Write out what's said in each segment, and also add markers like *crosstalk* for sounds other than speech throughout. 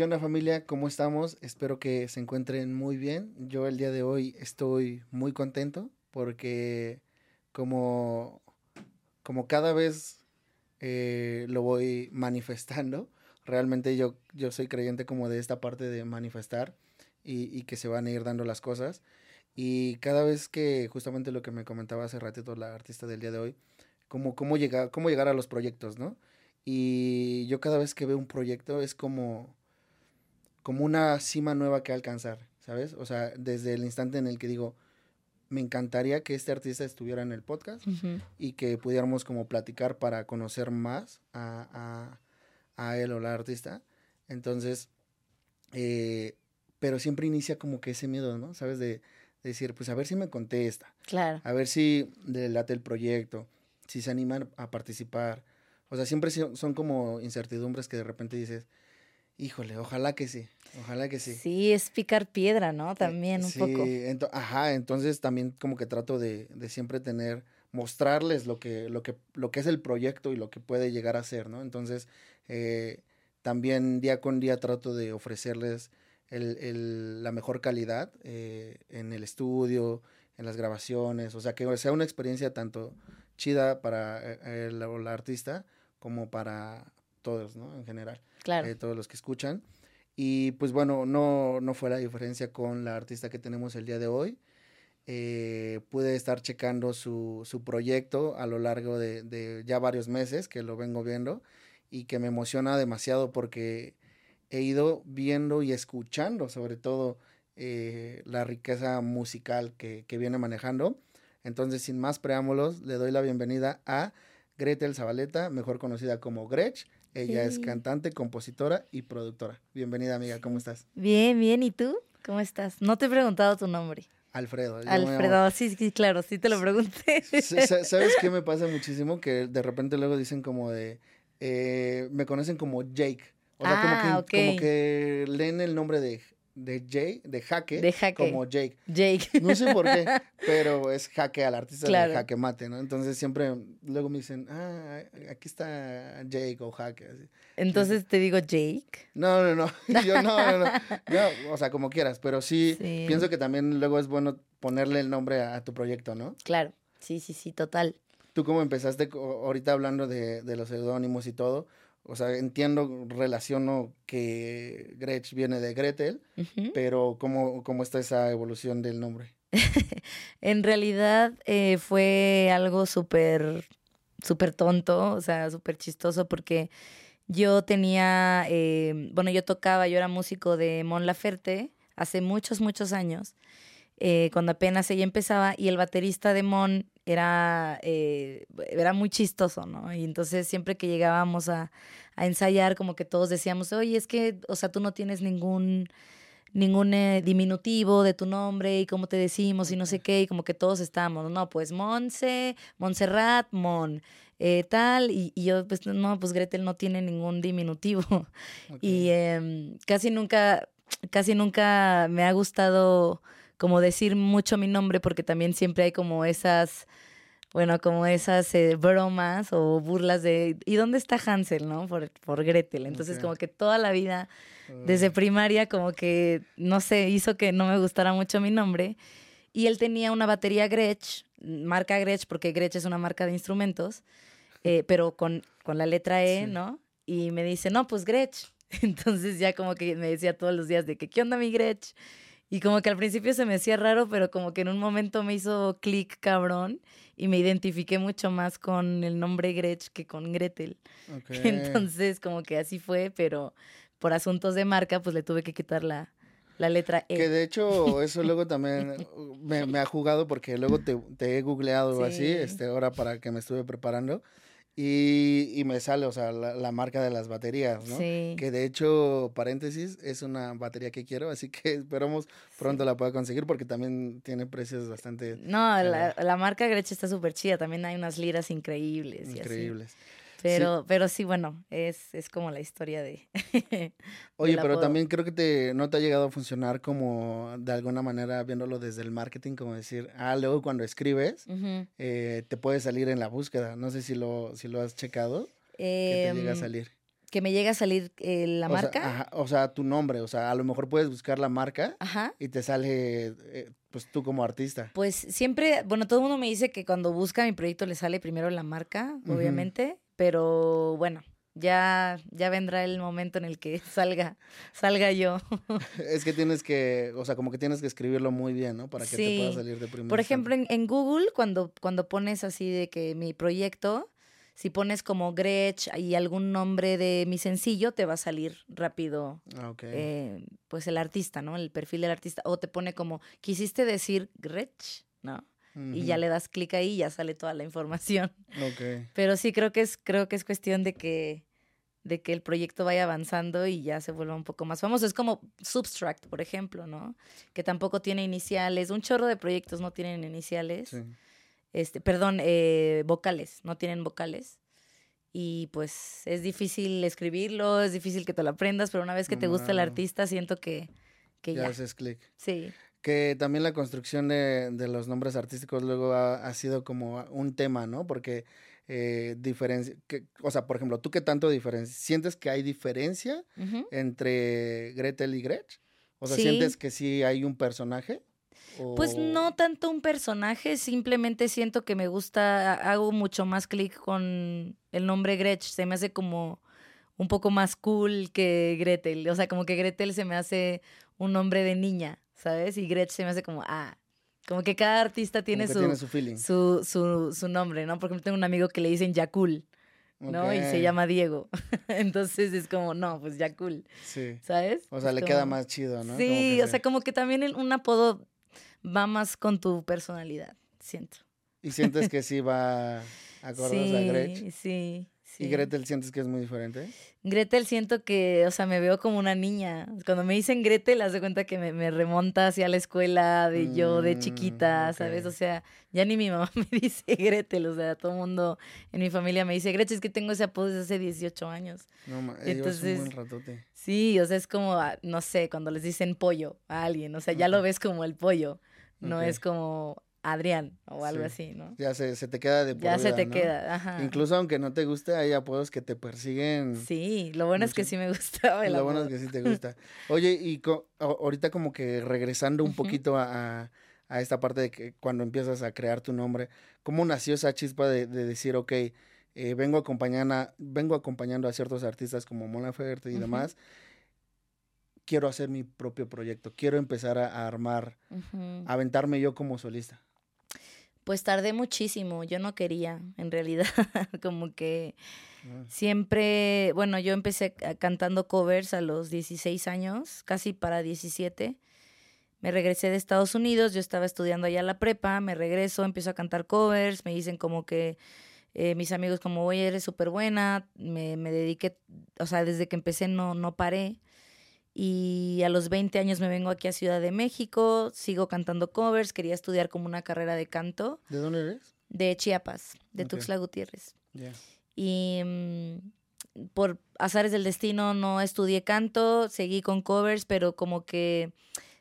¿Qué onda familia? ¿Cómo estamos? Espero que se encuentren muy bien. Yo el día de hoy estoy muy contento porque como, como cada vez eh, lo voy *laughs* manifestando, realmente yo, yo soy creyente como de esta parte de manifestar y, y que se van a ir dando las cosas. Y cada vez que, justamente lo que me comentaba hace ratito la artista del día de hoy, como cómo llegar, cómo llegar a los proyectos, ¿no? Y yo cada vez que veo un proyecto es como, como una cima nueva que alcanzar, ¿sabes? O sea, desde el instante en el que digo, me encantaría que este artista estuviera en el podcast y que pudiéramos como platicar para conocer más a, a, a él o la artista. Entonces, eh, pero siempre inicia como que ese miedo, ¿no? ¿Sabes? De, decir, pues a ver si me contesta. Claro. A ver si le late el proyecto, si se animan a participar. O sea, siempre son como incertidumbres que de repente dices, híjole, ojalá que sí, ojalá que sí. Sí, es picar piedra, ¿no? También un sí, poco. ajá, entonces también como que trato de, de, siempre tener, mostrarles lo que, lo, que, lo que es el proyecto y lo que puede llegar a ser, ¿no? Entonces, eh, también día con día trato de ofrecerles el, el, la mejor calidad eh, en el estudio, en las grabaciones, o sea, que sea una experiencia tanto chida para eh, el, el, artista como para todos, ¿no? En general. Claro. Eh, todos los que escuchan. Y pues bueno, no, no fue la diferencia con la artista que tenemos el día de hoy. Eh, pude estar checando su, su, proyecto a lo largo de, de, ya varios meses que lo vengo viendo y que me emociona demasiado porque he ido viendo y escuchando sobre todo eh, la riqueza musical que, que, viene manejando. Entonces, sin más preámbulos, le doy la bienvenida a Gretel Zabaleta, mejor conocida como Gretch. Ella sí. es cantante, compositora y productora. Bienvenida, amiga, ¿cómo estás? Bien, bien, ¿y tú? ¿Cómo estás? No te he preguntado tu nombre. Alfredo. Alfredo, sí, sí, claro, sí te lo pregunté. ¿Sabes qué me pasa muchísimo? Que de repente luego dicen como de, eh, me conocen como Jake. O sea, ah, como, que, okay. como que leen el nombre de, de Jay, de Jaque, de jaque, como Jake. Jake. No sé por qué, *laughs* pero es Jaque al artista claro. de Jaque Mate, ¿no? Entonces siempre, luego me dicen, ah, aquí está Jake o Jaque. Así. Entonces te digo Jake. No, no, no. *laughs* *laughs* Yo no, no, no. Yo, o sea, como quieras, pero sí, sí, pienso que también luego es bueno ponerle el nombre a, a tu proyecto, ¿no? Claro, sí, sí, sí, total. ¿Tú cómo empezaste ahorita hablando de, de los seudónimos y todo? O sea, entiendo, relaciono que Gretsch viene de Gretel, uh -huh. pero ¿cómo, ¿cómo está esa evolución del nombre? *laughs* en realidad eh, fue algo súper, súper tonto, o sea, súper chistoso porque yo tenía, eh, bueno, yo tocaba, yo era músico de Mon Laferte hace muchos, muchos años, eh, cuando apenas ella empezaba y el baterista de Mon era, eh, era muy chistoso, ¿no? Y entonces siempre que llegábamos a, a, ensayar, como que todos decíamos, oye, es que, o sea, tú no tienes ningún, ningún eh, diminutivo de tu nombre y cómo te decimos y no sé qué, y como que todos estábamos, no, pues Monse, Montserrat, Mon, eh, tal, y, y, yo, pues no, pues Gretel no tiene ningún diminutivo. *laughs* Okay. Y eh, casi nunca, casi nunca me ha gustado como decir mucho mi nombre porque también siempre hay como esas bueno, como esas eh, bromas o burlas de ¿y dónde está Hansel, no? Por, por Gretel. Entonces, okay. como que toda la vida, desde primaria, como que, no sé, hizo que no me gustara mucho mi nombre. Y él tenía una batería Gretsch, marca Gretsch, porque Gretsch es una marca de instrumentos, eh, pero con, con la letra E, sí. ¿no? Y me dice, no, pues Gretsch. *laughs* Entonces ya como que me decía todos los días de que, ¿qué onda mi Gretsch? Y como que al principio se me hacía raro, pero como que en un momento me hizo clic cabrón y me identifiqué mucho más con el nombre Gretsch que con Gretel. *laughs* Okay. Entonces como que así fue, pero por asuntos de marca pues le tuve que quitar la, la letra E. Que de hecho *laughs* eso luego también me, me, ha jugado porque luego te, te he googleado sí. así, este, ahora para que me estuve preparando. Y, y, me sale, o sea, la, la, marca de las baterías, ¿no? Sí. Que de hecho, paréntesis, es una batería que quiero, así que *laughs* esperamos pronto sí. la pueda conseguir porque también tiene precios bastante... No, eh, la, la, marca Gretsch está súper chida, también hay unas liras increíbles. Increíbles. Pero sí. pero sí, bueno, es, es como la historia de... *laughs* Oye, pero apodo. también creo que te, no te ha llegado a funcionar como de alguna manera viéndolo desde el marketing, como decir, ah, luego cuando escribes, uh -huh. eh, te puede salir en la búsqueda. No sé si lo, si lo has checado, eh, que te llega a Em, salir. que me llega a salir eh, la O sea, marca. ajá, o sea, tu nombre, o sea, a lo mejor puedes buscar la marca Ajá. y te sale, eh, pues tú como artista. Pues siempre, bueno, todo el mundo me dice que cuando busca mi proyecto le sale primero la marca, obviamente, pero bueno, ya, ya vendrá el momento en el que *laughs* salga, salga yo. *laughs* Es que tienes que, o sea, como que tienes que escribirlo muy bien, ¿no? Para que te pueda salir de primero. Por ejemplo, en, en Google, cuando, cuando pones así de que mi proyecto, si pones como Gretsch y algún nombre de mi sencillo, te va a salir rápido Ah, ok. eh, pues el artista, ¿no? El perfil del artista. O te pone como, quisiste decir Gretsch, ¿no? Y ya le das clic ahí y ya sale toda la información. Ok. Pero sí creo que es, creo que es cuestión de que, de que el proyecto vaya avanzando y ya se vuelva un poco más famoso. Es como Substract, por ejemplo, ¿no? Que tampoco tiene iniciales. Un chorro de proyectos no tienen iniciales. Sí. Este, perdón, eh, vocales, no tienen vocales. Y pues es difícil escribirlo, es difícil que te lo aprendas, pero una vez que te gusta el artista, siento que, que Ya ya. haces clic. Sí. Que también la construcción de, de los nombres artísticos luego ha, ha sido como un tema, ¿no? Porque eh, diferencia, que, o sea, por ejemplo, ¿tú qué tanto diferencia? ¿Sientes que hay diferencia entre Gretel y Gretsch? O sea, Sí. ¿sientes que sí hay un personaje? Pues no tanto un personaje, simplemente siento que me gusta, ha- hago mucho más clic con el nombre Gretsch, se me hace como un poco más cool que Gretel, o sea, como que Gretel se me hace un nombre de niña, ¿sabes? Y Gretsch se me hace como, ah, como que cada artista tiene, su, tiene su feeling. su, su, su nombre, ¿no? Por ejemplo, tengo un amigo que le dicen Yakul, ¿no? Y se llama Diego, *laughs* entonces es como, no, pues Yakul, Sí. ¿sabes? O sea, Es le queda más chido, ¿no? Sí, o sea, como que también un apodo va más con tu personalidad, siento. Y sientes que sí va acorde a Gretsch. Sí, sí, sí. ¿Y Gretel sientes que es muy diferente? Gretel siento que, o sea, me veo como una niña. Cuando me dicen Gretel, haz de cuenta que me, me remonta hacia la escuela de yo de Mm, chiquita, ¿sabes? ok. O sea, ya ni mi mamá *laughs* me dice Gretel, o sea, todo el mundo en mi familia me dice Gretel, es que tengo ese apodo desde hace 18 años. No, ma- eh, llevas un Entonces, buen ratote. Sí, o sea, es como, ah, no sé, cuando les dicen pollo a alguien, o sea, ya lo ves como el pollo, no es como Adrián o algo Sí. así, ¿no? Ya se, se te queda de por Ya se te ¿no? queda, ajá. Incluso aunque no te guste, hay apodos que te persiguen. Sí, lo bueno es que sí me gustaba el Lo bueno es que sí te gusta. Oye, y co- ahorita como que regresando un poquito a, a- a esta parte de que cuando empiezas a crear tu nombre, ¿cómo nació esa chispa de, de decir, ok, eh, vengo, acompañando a, vengo acompañando a ciertos artistas como Mon Laferte y demás, quiero hacer mi propio proyecto, quiero empezar a, armar, a aventarme yo como solista? Pues tardé muchísimo, yo no quería, en realidad, *laughs* como que Ah, siempre, bueno, yo empecé ca- cantando covers a los 16 años, casi para 17. Me regresé de Estados Unidos, yo estaba estudiando allá la prepa, me regreso, empiezo a cantar covers, me dicen como que eh, mis amigos como, oye, eres súper buena, me, me dediqué, o sea, desde que empecé no, no paré. Y a los 20 años me vengo aquí a Ciudad de México, sigo cantando covers, quería estudiar como una carrera de canto ¿De dónde eres? de Chiapas, de Ok. Tuxtla Gutiérrez. Y mm, por azares del destino no estudié canto, seguí con covers, pero como que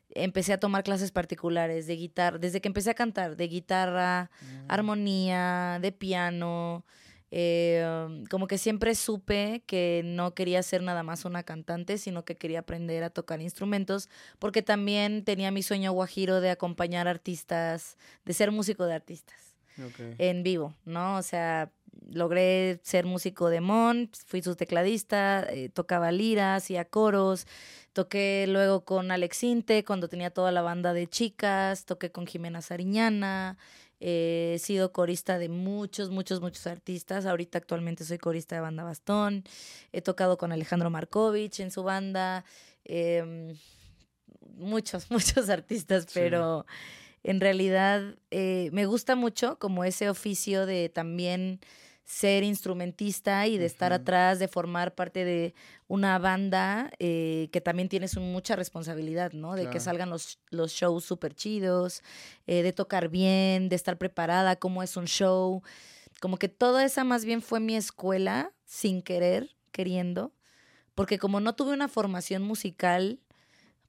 empecé a tomar clases particulares de guitarra, desde que empecé a cantar, de guitarra, Mm. armonía, de piano. Eh, um, como que siempre supe que no quería ser nada más una cantante, sino que quería aprender a tocar instrumentos, porque también tenía mi sueño guajiro de acompañar artistas, de ser músico de artistas en vivo, ¿no? O sea, logré ser músico de Mon, fui su tecladista, eh, tocaba lira, hacía coros, toqué luego con Alex Inte cuando tenía toda la banda de chicas, toqué con Jimena Sariñana, eh, he sido corista de muchos, muchos, muchos artistas, ahorita actualmente soy corista de banda Bastón, he tocado con Alejandro Markovich en su banda, em, muchos, *laughs* muchos artistas, Sí. pero en realidad eh, me gusta mucho como ese oficio de también ser instrumentista y de estar atrás, de formar parte de una banda eh, que también tienes mucha responsabilidad, ¿no? De que salgan los, los shows súper chidos, eh, de tocar bien, de estar preparada, cómo es un show. Como que toda esa más bien fue mi escuela, sin querer, queriendo, porque como no tuve una formación musical,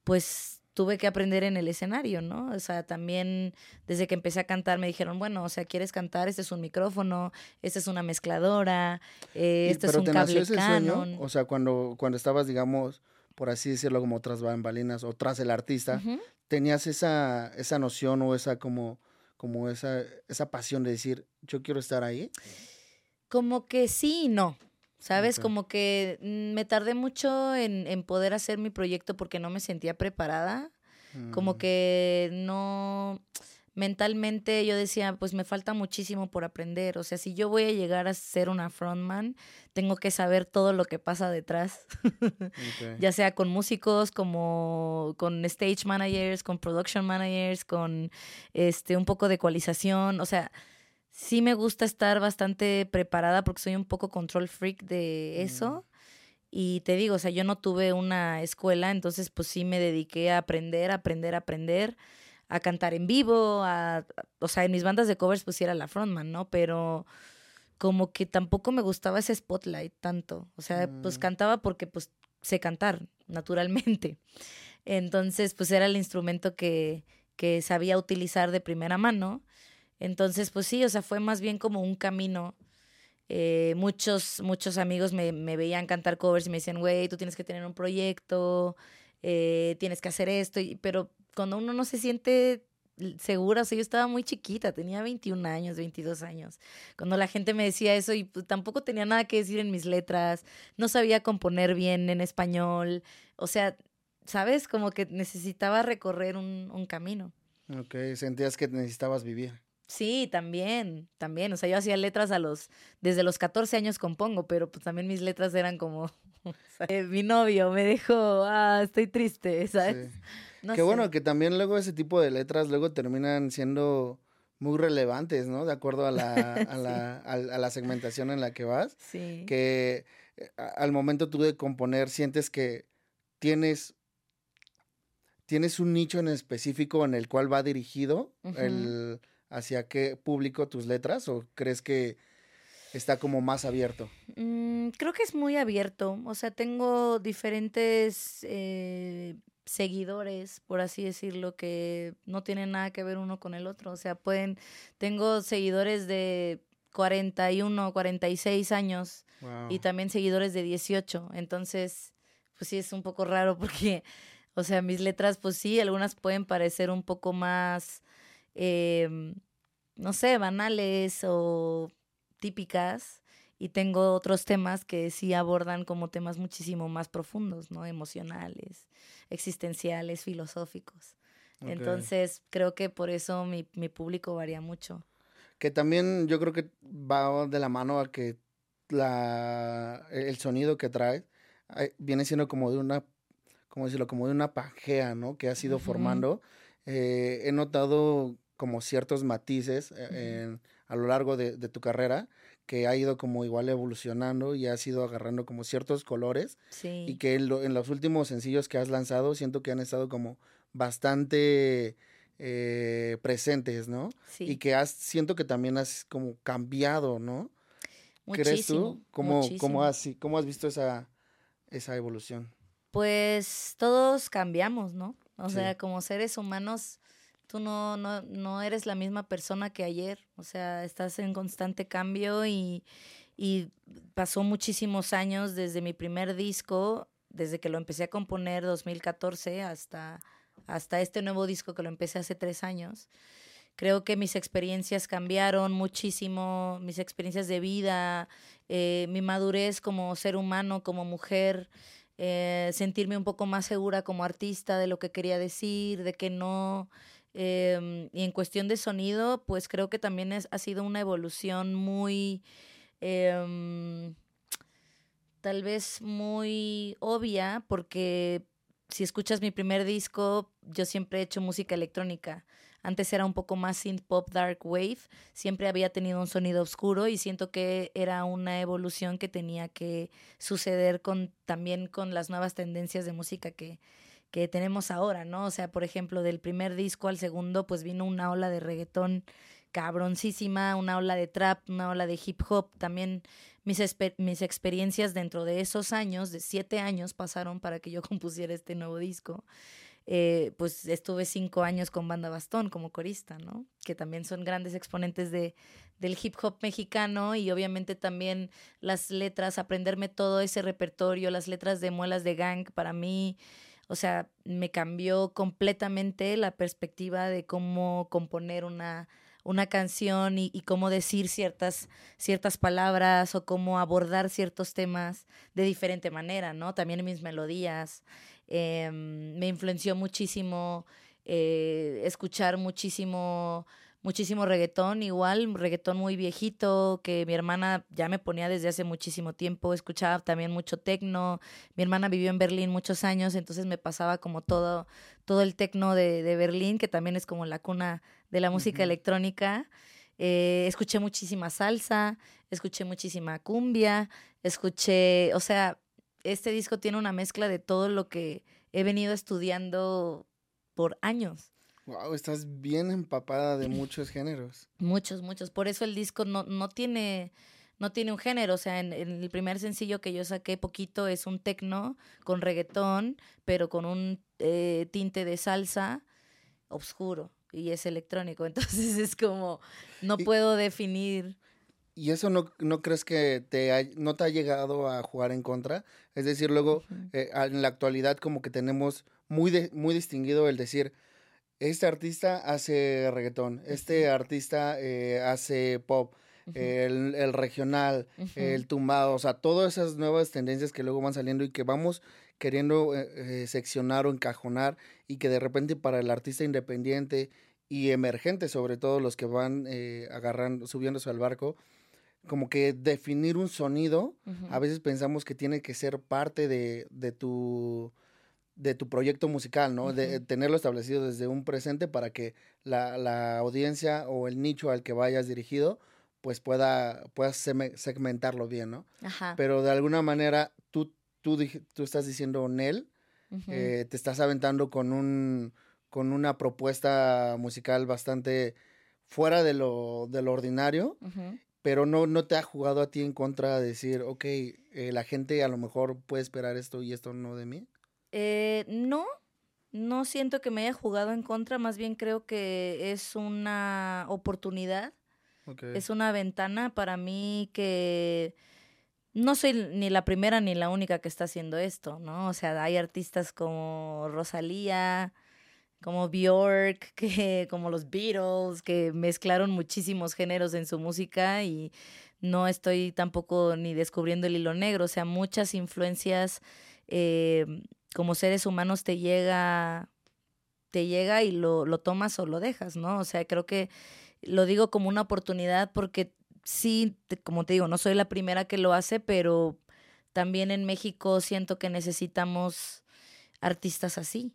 pues tuve que aprender en el escenario, ¿no? O sea, también desde que empecé a cantar me dijeron, bueno, o sea, ¿quieres cantar? Este es un micrófono, esta es una mezcladora, eh, este es un cable Canon. O sea, cuando, cuando estabas, digamos, por así decirlo, como tras bambalinas o tras el artista, ¿tenías esa, esa noción o esa como, como esa, esa pasión de decir, yo quiero estar ahí? Como que sí y no. ¿Sabes? Como que mm, me tardé mucho en, en, poder hacer mi proyecto porque no me sentía preparada. Como mm. que no mentalmente yo decía, pues me falta muchísimo por aprender. O sea, si yo voy a llegar a ser una frontman, tengo que saber todo lo que pasa detrás. *laughs* ya sea con músicos, como con stage managers, con production managers, con este un poco de ecualización. O sea, sí me gusta estar bastante preparada porque soy un poco control freak de eso. Mm. Y te digo, o sea, yo no tuve una escuela, entonces pues sí me dediqué a aprender, aprender, aprender a cantar en vivo, a, o sea, en mis bandas de covers pues era la frontman, ¿no? Pero como que tampoco me gustaba ese spotlight tanto, o sea, pues mm. cantaba porque pues sé cantar, naturalmente. Entonces, pues era el instrumento que, que sabía utilizar de primera mano. Entonces, pues sí, o sea, fue más bien como un camino. Eh, muchos, muchos amigos me, veían cantar covers y me decían, güey, tú tienes que tener un proyecto, eh, tienes que hacer esto, pero cuando uno no se siente segura, o sea, yo estaba muy chiquita, tenía 21 años, 22 años, cuando la gente me decía eso y pues, tampoco tenía nada que decir en mis letras, no sabía componer bien en español, o sea, ¿sabes? Como que necesitaba recorrer un, un camino. Ok, sentías que necesitabas vivir. Sí, también, también. O sea, yo hacía letras a los, desde los 14 años compongo, pero pues también mis letras eran como, *laughs* eh, mi novio me dijo, ah, estoy triste, ¿sabes? Qué bueno que también luego ese tipo de letras luego terminan siendo muy relevantes, ¿no? De acuerdo a la, a *laughs* la, a, la segmentación en la que vas. Sí. Que eh, al momento tú de componer sientes que tienes tienes un nicho en específico en el cual va dirigido el hacia qué público tus letras o crees que está como más abierto? Mm, creo que es muy abierto. O sea, tengo diferentes eh, seguidores, por así decirlo, que no tienen nada que ver uno con el otro. O sea, pueden, tengo seguidores de 41, 46 años y también seguidores de 18. Entonces, pues sí, es un poco raro porque, o sea, mis letras, pues sí, algunas pueden parecer un poco más Em, no sé, banales o típicas. Y tengo otros temas que sí abordan como temas muchísimo más profundos, ¿no? Emocionales, existenciales, filosóficos. Entonces, creo que por eso mi, mi público varía mucho. Que también yo creo que va de la mano a que la, el sonido que trae viene siendo como de una, como decirlo, como de una pajea, ¿no? Que ha sido formando. Eh, he notado como ciertos matices eh, a lo largo de, tu carrera que ha ido como igual evolucionando y ha ido agarrando como ciertos colores y que en, los últimos sencillos que has lanzado siento que han estado como bastante eh, presentes, ¿no? Y que has, siento que también has como cambiado, ¿no? Muchísimo, ¿Crees tú? ¿Cómo, cómo, has, ¿Cómo has visto esa, esa evolución? Pues todos cambiamos, ¿no? O sea, como seres humanos tú no, no, no eres la misma persona que ayer, o sea, estás en constante cambio y, y pasó muchísimos años desde mi primer disco, desde que lo empecé a componer 2014 hasta, hasta este nuevo disco que lo empecé hace tres años. Creo que mis experiencias cambiaron muchísimo, mis experiencias de vida, eh, mi madurez como ser humano, como mujer, eh, sentirme un poco más segura como artista de lo que quería decir, de que no Em, y en cuestión de sonido, pues creo que también es, ha sido una evolución muy, em, tal vez muy obvia, porque si escuchas mi primer disco, yo siempre he hecho música electrónica. Antes era un poco más synth pop dark wave, siempre había tenido un sonido oscuro y siento que era una evolución que tenía que suceder con también con las nuevas tendencias de música que, que tenemos ahora, ¿no? O sea, por ejemplo, del primer disco al segundo, pues vino una ola de reggaetón cabroncísima, una ola de trap, una ola de hip hop. También mis, mis experiencias dentro de esos años, de siete años, pasaron para que yo *laughs* compusiera este nuevo disco. Eh, pues estuve cinco años con Banda Bastón como corista, ¿no? Que también son grandes exponentes de, del hip hop mexicano y obviamente también las letras, aprenderme todo ese repertorio, las letras de Muelas de Gang, para mí, o sea, me cambió completamente la perspectiva de cómo componer una, una canción y, cómo decir ciertas, ciertas palabras o cómo abordar ciertos temas de diferente manera, ¿no? También mis melodías. Em, me influenció muchísimo eh, escuchar muchísimo muchísimo reggaetón, igual, reggaetón muy viejito, que mi hermana ya me ponía desde hace muchísimo tiempo, escuchaba también mucho tecno, mi hermana vivió en Berlín muchos años, entonces me pasaba como todo, todo el tecno de, de Berlín, que también es como la cuna de la música electrónica. Eh, escuché muchísima salsa, escuché muchísima cumbia, escuché, o sea, este disco tiene una mezcla de todo lo que he venido estudiando por años. Wow, estás bien empapada de muchos géneros. *clears throat* Muchos, muchos. Por eso el disco no, no tiene no tiene un género, o sea, en, el primer sencillo que yo saqué poquito es un tecno con reggaetón, pero con un eh, tinte de salsa oscuro y es electrónico, *laughs* entonces es como, no puedo definir. ¿Y eso no, no crees que te no te ha llegado a jugar en contra? Es decir, luego, eh, en la actualidad como que tenemos muy, muy distinguido el decir, este artista hace reggaetón, este artista eh, hace pop, el, regional, el tumbado, o sea, todas esas nuevas tendencias que luego van saliendo y que vamos queriendo eh, seccionar o encajonar y que de repente para el artista independiente y emergente, sobre todo los que van eh, agarrando, subiéndose al barco, como que definir un sonido, a veces pensamos que tiene que ser parte de, de tu de tu proyecto musical, ¿no? De tenerlo establecido desde un presente para que la, la, audiencia o el nicho al que vayas dirigido, pues pueda, puedas segmentarlo bien, ¿no? Ajá. Pero de alguna manera tú, tú, tú estás diciendo Nel, eh, te estás aventando con un con una propuesta musical bastante fuera de lo, de lo ordinario, pero no, no te ha jugado a ti en contra de decir, ok, eh, la gente a lo mejor puede esperar esto y esto no de mí. Eh, no, no siento que me haya jugado en contra, más bien creo que es una oportunidad, es una ventana para mí que no soy ni la primera ni la única que está haciendo esto, ¿no? O sea, hay artistas como Rosalía, como Bjork, *laughs* que, como los Beatles, que mezclaron muchísimos géneros en su música y no estoy tampoco ni descubriendo el hilo negro, o sea, muchas influencias eh, como seres humanos te llega, te llega y lo, lo tomas o lo dejas, ¿no? O sea, creo que lo digo como una oportunidad porque sí, como te digo, no soy la primera que lo hace, pero también en México siento que necesitamos artistas así,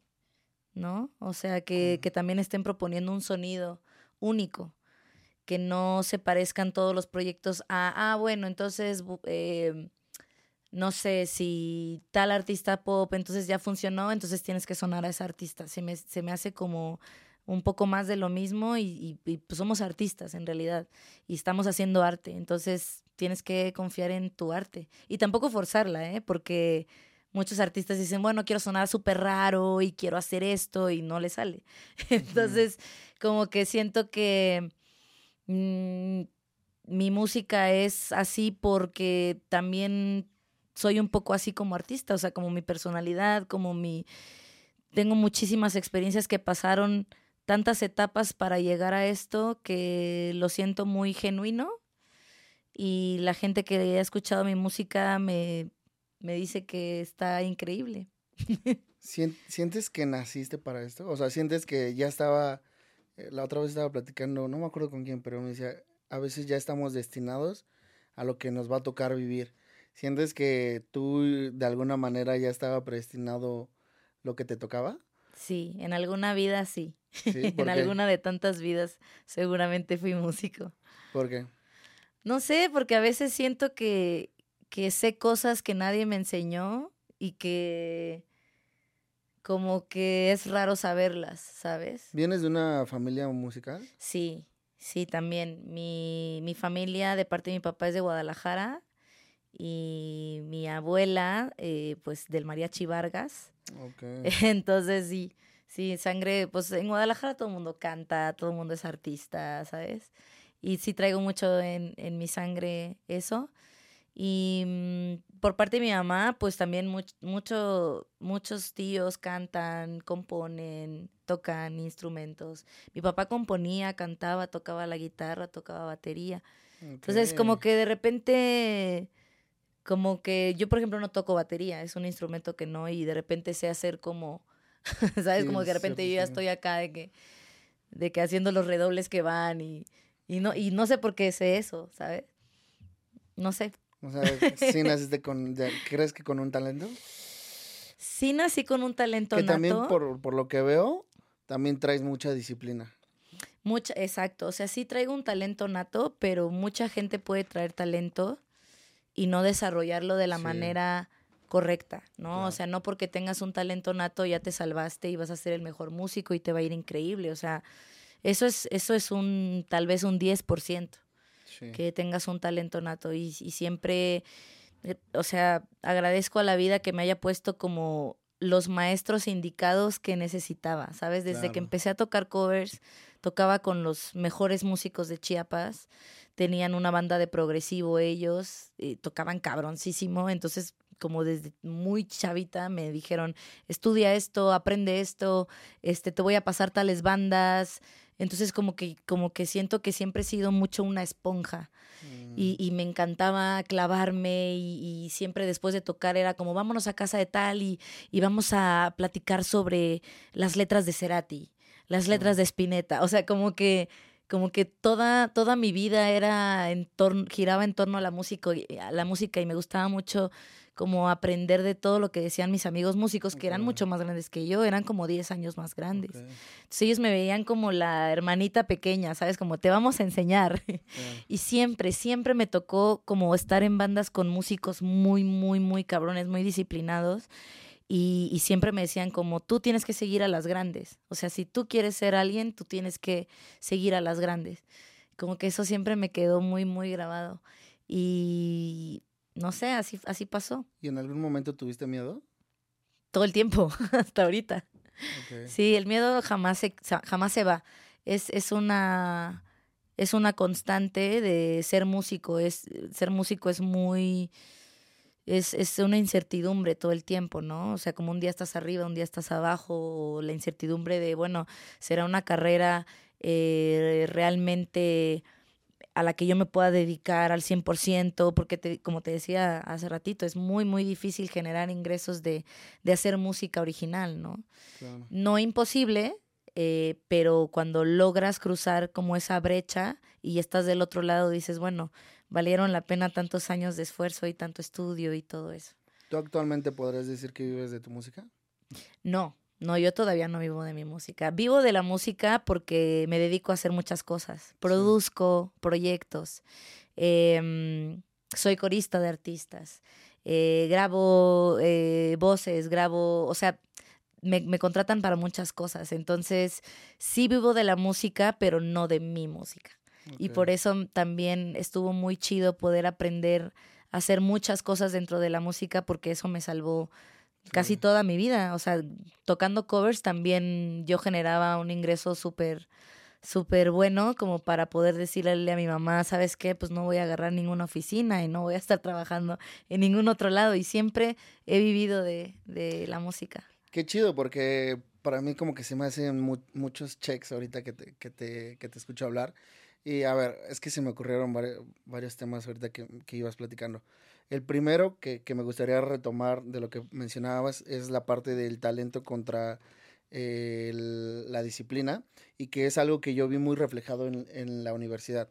¿no? O sea, que, que también estén proponiendo un sonido único, que no se parezcan todos los proyectos a, ah, bueno, entonces, eh, no sé, si tal artista pop, entonces ya funcionó, entonces tienes que sonar a ese artista. Se me, se me hace como un poco más de lo mismo y, y, pues somos artistas en realidad y estamos haciendo arte, entonces tienes que confiar en tu arte y tampoco forzarla, ¿eh? porque muchos artistas dicen, bueno, quiero sonar súper raro y quiero hacer esto y no le sale. *laughs* Entonces, como que siento que mm, mi música es así porque también soy un poco así como artista, o sea, como mi personalidad, como mi... Tengo muchísimas experiencias que pasaron tantas etapas para llegar a esto que lo siento muy genuino y la gente que ha escuchado mi música me, me dice que está increíble. *laughs* ¿Sientes que naciste para esto? O sea, ¿sientes que ya estaba, eh, la otra vez estaba platicando, no me acuerdo con quién, pero me decía, a veces ya estamos destinados a lo que nos va a tocar vivir. ¿Sientes que tú de alguna manera ya estaba predestinado lo que te tocaba? Sí, en alguna vida sí. *laughs* en alguna de tantas vidas seguramente fui músico. ¿Por qué? No sé, porque a veces siento que que sé cosas que nadie me enseñó y que como que es raro saberlas, ¿sabes? ¿Vienes de una familia musical? Sí, sí, también. Mi, mi familia de parte de mi papá es de Guadalajara y mi abuela, eh, pues del mariachi Vargas. Okay. *laughs* Entonces sí, Sí, sangre, pues en Guadalajara todo el mundo canta, todo el mundo es artista, ¿sabes? Y sí traigo mucho en, en mi sangre eso. Y mm, por parte de mi mamá, pues también mucho, muchos tíos cantan, componen, tocan instrumentos. Mi papá componía, cantaba, tocaba la guitarra, tocaba batería. Entonces, como que de repente, como que yo, por ejemplo, no toco batería, es un instrumento que no, y de repente sé hacer como, *laughs* ¿sabes? como que de repente yo ya estoy acá de que, de que haciendo los redobles que van y, y, no, y no sé por qué sé eso, ¿sabes? No sé. O sea, ¿sí naciste con, crees que con un talento? Sí nací con un talento que también por, por lo que veo, también traes mucha disciplina. Mucha, exacto, o sea, sí traigo un talento nato, pero mucha gente puede traer talento y no desarrollarlo de la manera correcta, ¿no? O sea, no porque tengas un talento nato ya te salvaste y vas a ser el mejor músico y te va a ir increíble, o sea, eso es, eso es un, tal vez un 10% que tengas un talento nato y, siempre, eh, o sea, agradezco a la vida que me haya puesto como los maestros indicados que necesitaba, ¿sabes? Desde que empecé a tocar covers, tocaba con los mejores músicos de Chiapas, tenían una banda de progresivo ellos, y tocaban cabroncísimo, entonces como desde muy chavita me dijeron, estudia esto, aprende esto, este, te voy a pasar tales bandas, entonces como que, como que siento que siempre he sido mucho una esponja y, mm. y, me encantaba clavarme y, y, siempre después de tocar era como vámonos a casa de tal y, y vamos a platicar sobre las letras de Cerati, las letras de Spinetta, o sea, como que como que toda, toda mi vida era en torno, giraba en torno a la música, a la música y me gustaba mucho como aprender de todo lo que decían mis amigos músicos, que eran mucho más grandes que yo, eran como 10 años más grandes. Entonces ellos me veían como la hermanita pequeña, ¿sabes? Como te vamos a enseñar. *laughs* y siempre, siempre me tocó como estar en bandas con músicos muy, muy, muy cabrones, muy disciplinados. Y, y, siempre me decían como tú tienes que seguir a las grandes. O sea, si tú quieres ser alguien, tú tienes que seguir a las grandes. Como que eso siempre me quedó muy, muy grabado. Y no sé, así, así pasó. ¿Y en algún momento tuviste miedo? Todo el tiempo, *laughs* hasta ahorita. Sí, el miedo jamás se, jamás se va. Es, es una es una constante de ser músico. Es, ser músico es muy es, es una incertidumbre todo el tiempo, ¿no? O sea, como un día estás arriba, un día estás abajo, o la incertidumbre de, bueno, será una carrera eh, realmente a la que yo me pueda dedicar al 100%, porque te, como te decía hace ratito, es muy, muy difícil generar ingresos de, de hacer música original, ¿no? No imposible, eh, pero cuando logras cruzar como esa brecha y estás del otro lado, dices, bueno, valieron la pena tantos años de esfuerzo y tanto estudio y todo eso. ¿Tú actualmente podrías decir que vives de tu música? No, no, yo todavía no vivo de mi música. Vivo de la música porque me dedico a hacer muchas cosas. Produzco proyectos. Em, soy corista de artistas. Eh, grabo eh, voces, grabo, o sea, me, me, contratan para muchas cosas. Entonces, sí vivo de la música, pero no de mi música. Y por eso también estuvo muy chido poder aprender a hacer muchas cosas dentro de la música porque eso me salvó casi toda mi vida. O sea, tocando covers también yo generaba un ingreso súper súper bueno como para poder decirle a mi mamá, ¿sabes qué? Pues no voy a agarrar ninguna oficina y no voy a estar trabajando en ningún otro lado. Y siempre he vivido de, de la música. Qué chido, porque para mí como que se me hacen muchos checks ahorita que te, que, te, que te escucho hablar. Y a ver, es que se me ocurrieron varios, temas ahorita que, que ibas platicando. El primero que, me gustaría retomar de lo que mencionabas es la parte del talento contra eh, la disciplina y que es algo que yo vi muy reflejado en, la universidad.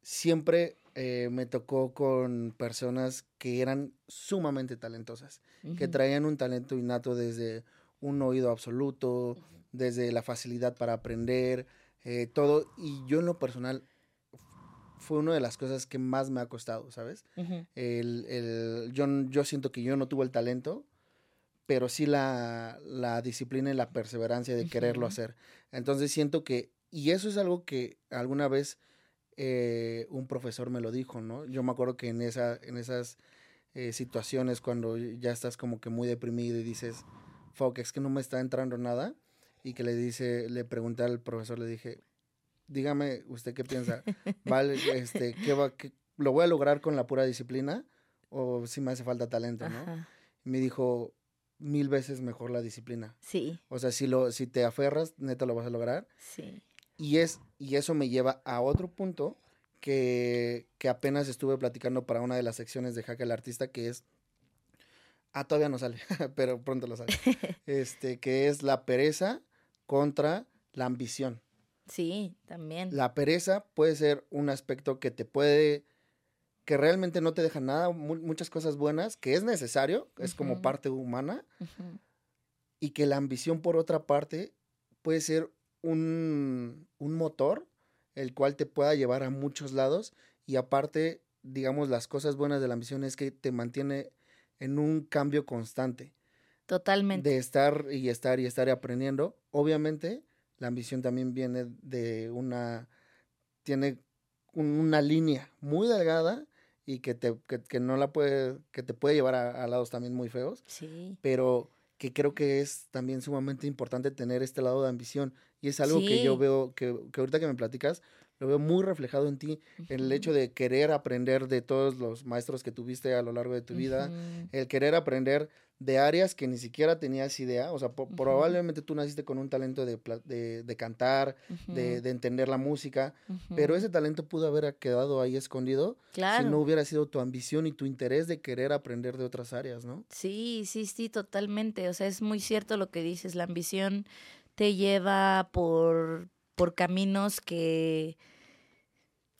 Siempre eh, me tocó con personas que eran sumamente talentosas, que traían un talento innato desde un oído absoluto, desde la facilidad para aprender, eh, todo. Y yo en lo personal fue una de las cosas que más me ha costado, ¿sabes? el, el, yo, yo siento que yo no tuve el talento, pero sí la, la disciplina y la perseverancia de quererlo hacer. Entonces siento que, y eso es algo que alguna vez eh, un profesor me lo dijo, ¿no? Yo me acuerdo que en, esa, en esas eh, situaciones cuando ya estás como que muy deprimido y dices, fuck, es que no me está entrando nada, y que le dice, le pregunté al profesor, le dije, dígame usted qué piensa, *laughs* vale, este, ¿qué va, qué, lo voy a lograr con la pura disciplina o si me hace falta talento, ¿no? Me dijo, mil veces mejor la disciplina. Sí. O sea, si, lo, si te aferras, neta lo vas a lograr. Sí. Y, es, y eso me lleva a otro punto que, que apenas estuve platicando para una de las secciones de Hack el Artista, que es Ah, todavía no sale, *laughs* pero pronto lo sale. *laughs* este, que es la pereza contra la ambición. Sí, también. La pereza puede ser un aspecto que te puede, que realmente no te deja nada, muchas cosas buenas, que es necesario, es como parte humana, y que la ambición, por otra parte, puede ser un, un motor, el cual te pueda llevar a muchos lados, y aparte, digamos, las cosas buenas de la ambición es que te mantiene en un cambio constante. Totalmente. De estar y estar y estar aprendiendo. Obviamente, la ambición también viene de una, tiene una línea muy delgada y que te, que, no la puede, que te puede llevar a, lados también muy feos. Sí. Pero que creo que es también sumamente importante tener este lado de ambición. Y es algo que yo veo, que, que ahorita que me platicas, lo veo muy reflejado en ti, en el hecho de querer aprender de todos los maestros que tuviste a lo largo de tu vida, el querer aprender de áreas que ni siquiera tenías idea, o sea, probablemente tú naciste con un talento de, de, cantar, de, de, entender la música, pero ese talento pudo haber quedado ahí escondido si no hubiera sido tu ambición y tu interés de querer aprender de otras áreas, ¿no? Sí, sí, sí, totalmente, o sea, es muy cierto lo que dices, la ambición te lleva por por caminos que,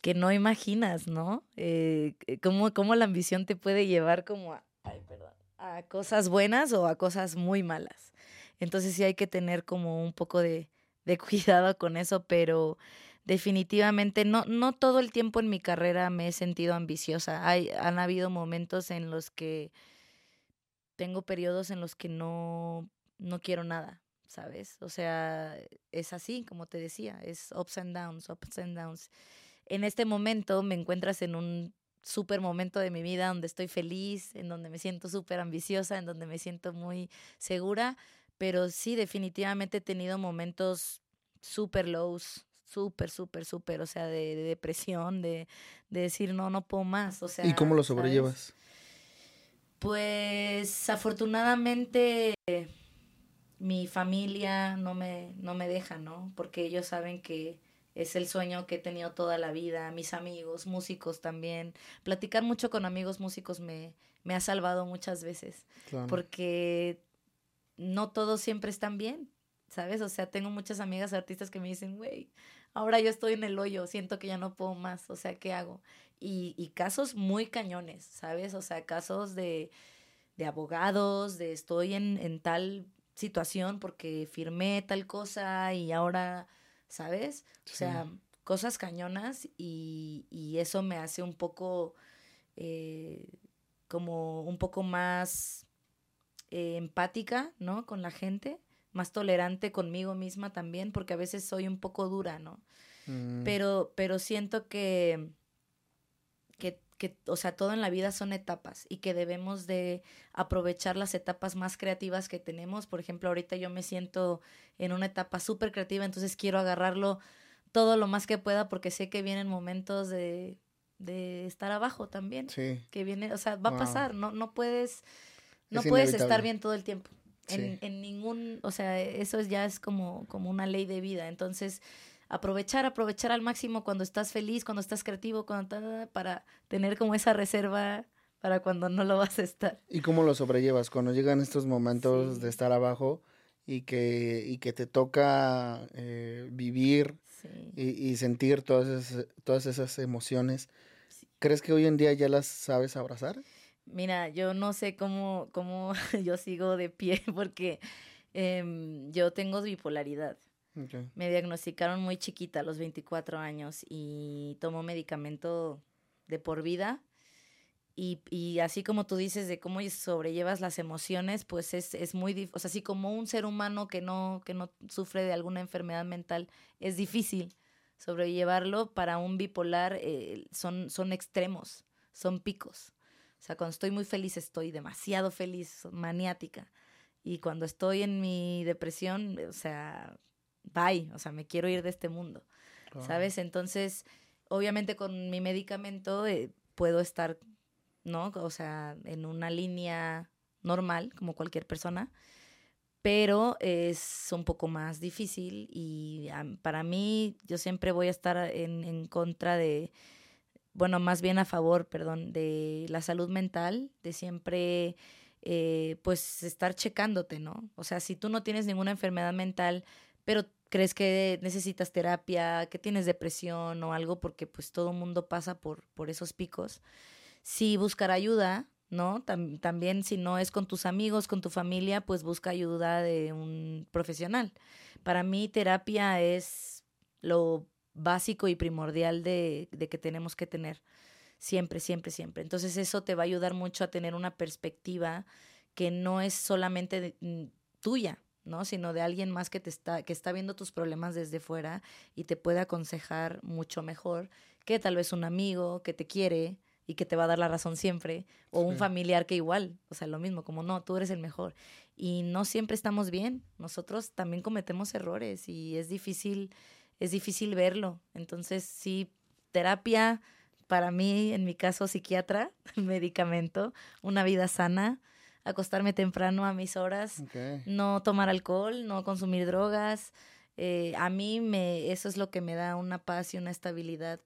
que no imaginas, ¿no? Eh, eh cómo, la ambición te puede llevar como a, a cosas buenas o a cosas muy malas. Entonces sí hay que tener como un poco de, *laughs* cuidado con eso, pero definitivamente no, no todo el tiempo en mi carrera me he sentido ambiciosa. Hay, han habido momentos en los que tengo periodos en los que no, no quiero nada. ¿sabes? O sea, es así, como te decía, es ups and downs, ups and downs. En este momento me encuentras en un súper momento de mi vida donde estoy feliz, en donde me siento súper ambiciosa, en donde me siento muy segura, pero sí, definitivamente he tenido momentos súper lows, súper, súper, súper, o sea, de, depresión, de, de, decir, no, no puedo más, o sea. ¿Y cómo lo sobrellevas? Pues afortunadamente mi familia no me, no me deja, ¿no? Porque ellos saben que es el sueño que he tenido toda la vida, mis amigos, músicos también. Platicar mucho con amigos músicos me, me ha salvado muchas veces, porque no todos siempre están bien, ¿sabes? O sea, tengo muchas amigas artistas que me dicen, güey, ahora yo estoy en el hoyo, siento que ya no puedo más, o sea, ¿qué hago? Y, y casos muy cañones, ¿sabes? O sea, casos de, de abogados, de estoy en, en tal situación porque firmé tal cosa y ahora, ¿sabes? O sea, cosas cañonas y, y, eso me hace un poco, eh, como un poco más eh, empática, ¿no? Con la gente, más tolerante conmigo misma también, porque a veces soy un poco dura, ¿no? Mm. Pero, pero siento que, que o sea, todo en la vida son etapas y que debemos de aprovechar las etapas más creativas que tenemos. Por ejemplo, ahorita yo me siento en una etapa súper creativa, entonces quiero agarrarlo todo lo más que pueda porque sé que vienen momentos de, de estar abajo también. Sí. Que viene, o sea, va a pasar, no, no puedes, no puedes estar bien todo el tiempo. En, en ningún, o sea, eso ya es como, como una ley de vida. Entonces, aprovechar, aprovechar al máximo cuando estás feliz, cuando estás creativo, cuando para tener como esa reserva para cuando no lo vas a estar. ¿Y cómo lo sobrellevas cuando llegan estos momentos de estar abajo y que, y que te toca eh, vivir y, sentir todas esas, todas esas emociones? ¿Crees que hoy en día ya las sabes abrazar? Mira, yo no sé cómo, cómo *laughs* yo sigo de pie *laughs* porque em, yo tengo bipolaridad. Me diagnosticaron muy chiquita, a los 24 años, y tomo medicamento de por vida. Y, y, así como tú dices de cómo sobrellevas las emociones, pues es, es muy. O sea, así como un ser humano que no, que no sufre de alguna enfermedad mental, es difícil sobrellevarlo. Para un bipolar eh, son, son extremos, son picos. O sea, cuando estoy muy feliz, estoy demasiado feliz, maniática. Y cuando estoy en mi depresión, o sea, bye, o sea, me quiero ir de este mundo, ¿sabes? Entonces, obviamente con mi medicamento eh, puedo estar, ¿no? O sea, en una línea normal, como cualquier persona, pero es un poco más difícil y para mí yo siempre voy a estar en, en, contra de, bueno, más bien a favor, perdón, de la salud mental, de siempre, eh, pues, estar checándote, ¿no? O sea, si tú no tienes ninguna enfermedad mental, pero crees que necesitas terapia, que tienes depresión o algo, porque pues todo mundo pasa por, por esos picos, sí buscar ayuda, ¿no? también si no es con tus amigos, con tu familia, pues busca ayuda de un profesional. Para mí terapia es lo básico y primordial de, de que tenemos que tener. Siempre, siempre, siempre. Entonces eso te va a ayudar mucho a tener una perspectiva que no es solamente mm, tuya, ¿no? Sino de alguien más que te está, que está viendo tus problemas desde fuera y te puede aconsejar mucho mejor que tal vez un amigo que te quiere, y que te va a dar la razón siempre, o un familiar que igual, o sea, lo mismo, como no, tú eres el mejor. Y no siempre estamos bien, nosotros también cometemos errores y es difícil, es difícil verlo. Entonces, sí, terapia, para mí, en mi caso, psiquiatra, *laughs* medicamento, una vida sana, acostarme temprano a mis horas, no tomar alcohol, no consumir drogas. Eh, a mí me, eso es lo que me da una paz y una estabilidad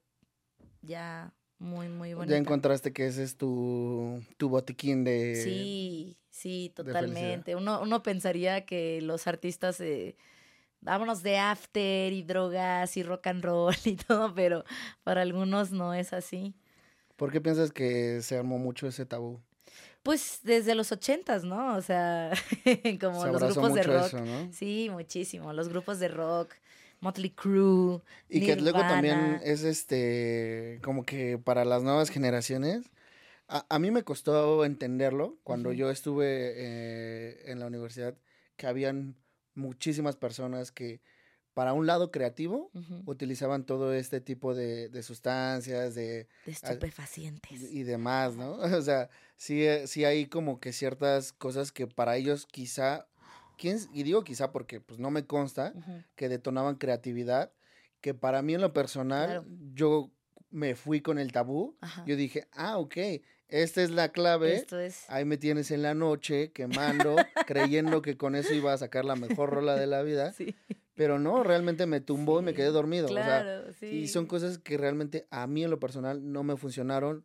ya muy, muy bonita. Ya encontraste que ese es tu, tu botiquín de... Sí, sí, totalmente. Uno, uno pensaría que los artistas... Eh, vámonos de after y drogas y rock and roll *laughs* y todo, pero para algunos no es así. ¿Por qué piensas que se armó mucho ese tabú? Pues desde los ochentas, ¿no? O sea, *laughs* como los grupos de rock. Sí, muchísimo. Los grupos de rock, Motley Crue. Y que luego también es este, como que para las nuevas generaciones. A, mí me costó entenderlo cuando yo estuve eh, en la universidad, que habían muchísimas personas que para un lado creativo utilizaban todo este tipo de, sustancias, de... De estupefacientes. Y, demás, ¿no? *laughs* O sea, sí, eh, sí hay como que ciertas cosas que para ellos quizá y digo quizá porque pues no me consta que detonaban creatividad, que para mí en lo personal yo me fui con el tabú, yo dije, ah, ok, esta es la clave, ahí me tienes en la noche quemando, *laughs* creyendo que con eso iba a sacar la mejor rola de la vida. Pero no, realmente me tumbó y me quedé dormido. Y son cosas que realmente a mí en lo personal no me funcionaron.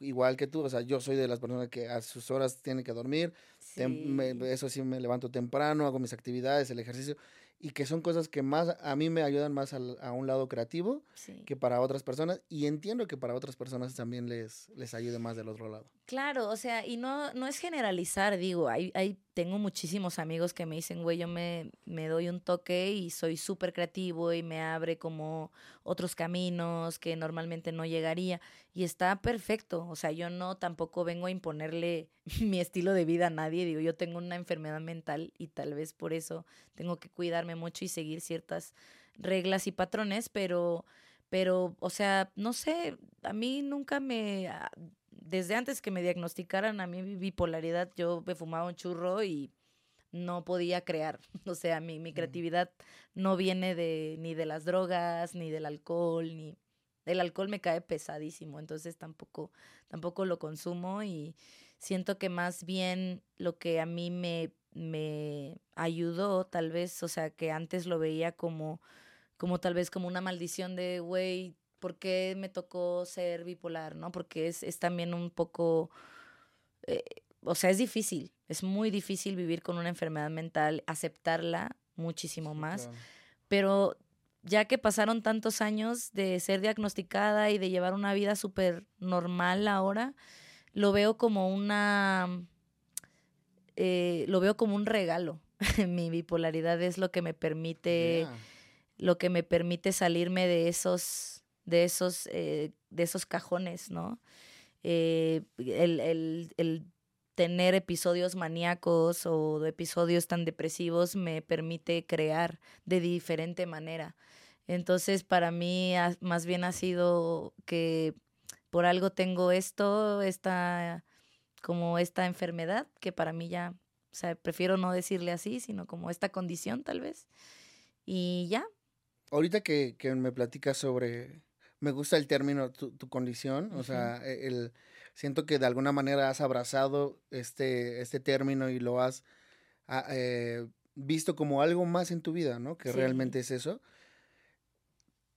Igual que tú, o sea, yo soy de las personas que a sus horas tienen que dormir. eso sí, me levanto temprano, hago mis actividades, el ejercicio y que son cosas que más a mí me ayudan más a un lado creativo que para otras personas y entiendo que para otras personas también les, les ayude más del otro lado. Claro, o sea, y no, no es generalizar, digo, hay, hay, tengo muchísimos amigos que me dicen, güey, yo me, me doy un toque y soy súper creativo y me abre como otros caminos que normalmente no llegaría y está perfecto, o sea, yo no tampoco vengo a imponerle *laughs* mi estilo de vida a nadie, digo, yo tengo una enfermedad mental y tal vez por eso tengo que cuidarme mucho y seguir ciertas reglas y patrones, pero pero, o sea, no sé, a mí nunca me, ah, desde antes que me diagnosticaran a mi bipolaridad, yo me fumaba un churro y no podía crear. *laughs* O sea, mi, mi creatividad no viene de ni de las drogas, ni del alcohol, ni el alcohol me cae pesadísimo, entonces tampoco, tampoco lo consumo y siento que más bien lo que a mí me, me ayudó, tal vez, o sea, que antes lo veía como, como tal vez como una maldición de, güey, por qué me tocó ser bipolar, ¿no? Porque es, es también un poco, eh, o sea, es difícil, es muy difícil vivir con una enfermedad mental, aceptarla muchísimo más, pero ya que pasaron tantos años de ser diagnosticada y de llevar una vida súper normal ahora, lo veo como una, eh, lo veo como un regalo. *laughs* Mi bipolaridad es lo que me permite, lo que me permite salirme de esos de esos, eh, de esos cajones, ¿no? Eh, el, el, el, tener episodios maníacos o episodios tan depresivos me permite crear de diferente manera. Entonces, para mí, más bien ha sido que por algo tengo esto, esta, como esta enfermedad, que para mí ya O sea, prefiero no decirle así, sino como esta condición tal vez. Y ya. Ahorita que, que me platicas sobre, me gusta el término tu, tu condición, o sea, e, el, siento que de alguna manera has abrazado este, este término y lo has ah, eh, visto como algo más en tu vida, ¿no? Que Sí. realmente es eso.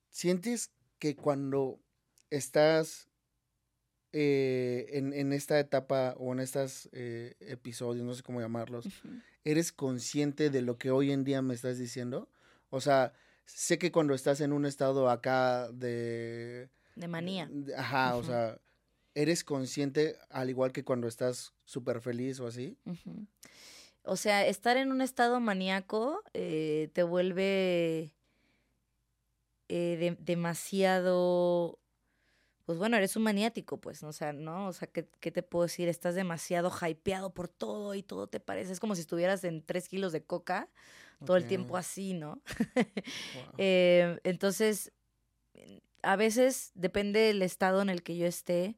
¿Sientes que cuando estás eh, en, en esta etapa o en estos episodios, no sé cómo llamarlos, eres consciente de lo que hoy en día me estás diciendo? O sea, sé que cuando estás en un estado acá de... De manía. de- ajá, o sea, eres consciente al igual que cuando estás súper feliz o así. O sea, estar en un estado maníaco eh, te vuelve eh, de- demasiado, pues bueno, eres un maniático, pues, ¿no? o sea, ¿no? O sea, ¿qué, qué te puedo decir? Estás demasiado hypeado por todo y todo te parece, es como si estuvieras en tres kilos de coca todo el tiempo así, ¿no? *laughs* wow. Eh, entonces, a veces depende del estado en el que yo esté.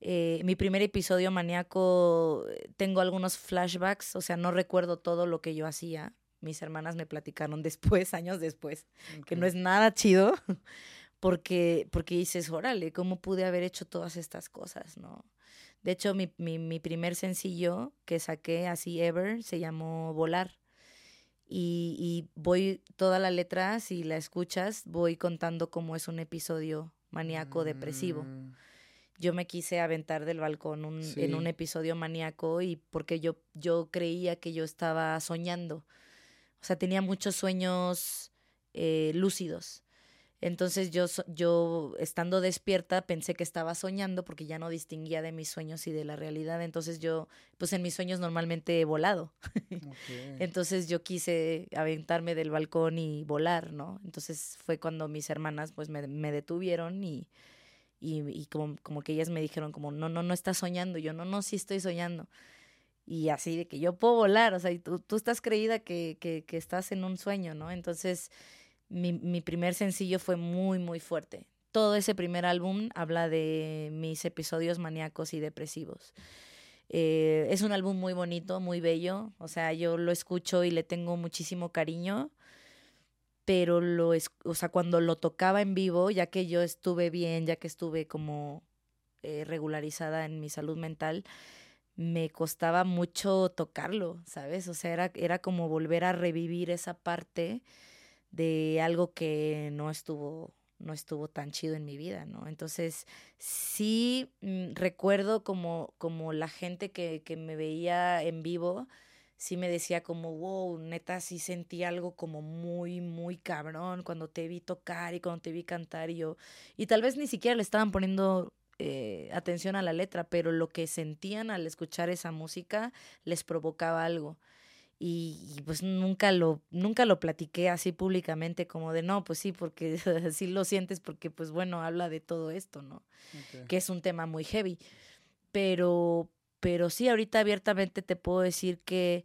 Eh, mi primer episodio maníaco, eh, tengo algunos flashbacks, o sea, no recuerdo todo lo que yo hacía. Mis hermanas me platicaron *laughs* después, años después, que no es nada chido, *laughs* porque, porque dices, órale, ¿cómo pude haber hecho todas estas cosas, no? De hecho, mi, mi, mi primer sencillo que saqué así ever se llamó Volar y, y voy toda la letra, si la escuchas, voy contando cómo es un episodio maníaco depresivo. Mm, Yo me quise aventar del balcón un- en un episodio maníaco y porque yo, yo creía que yo estaba soñando. O sea, tenía muchos sueños eh, lúcidos. Entonces yo, yo, estando despierta, pensé que estaba soñando porque ya no distinguía de mis sueños y de la realidad. Entonces yo, pues en mis sueños normalmente he volado. *laughs* Entonces yo quise aventarme del balcón y volar, ¿no? Entonces fue cuando mis hermanas pues me, me detuvieron y, y, y como, como que ellas me dijeron como, no, no, no estás soñando. Y yo, no, no, sí estoy soñando. Y así de que yo puedo volar, o sea, y tú, tú estás creída que, que, que estás en un sueño, ¿no? Entonces mi, mi primer sencillo fue muy, muy fuerte. Todo ese primer álbum habla de mis episodios maníacos y depresivos. Eh, es un álbum muy bonito, muy bello. O sea, yo lo escucho y le tengo muchísimo cariño. Pero lo es, o sea, cuando lo tocaba en vivo, ya que yo estuve bien, ya que estuve como eh, regularizada en mi salud mental, me costaba mucho tocarlo, ¿sabes? O sea, era, era como volver a revivir esa parte de algo que no estuvo no estuvo tan chido en mi vida, ¿no? Entonces, sí mm, recuerdo como, como la gente que, que me veía en vivo, sí me decía como, wow, neta, sí sentí algo como muy, muy cabrón cuando te vi tocar y cuando te vi cantar y yo, y tal vez ni siquiera le estaban poniendo eh, atención a la letra, pero lo que sentían al escuchar esa música les provocaba algo y, y, pues nunca lo nunca lo platiqué así públicamente como de no pues sí porque *laughs* así lo sientes porque pues bueno habla de todo esto no que es un tema muy heavy. Pero pero sí ahorita abiertamente te puedo decir que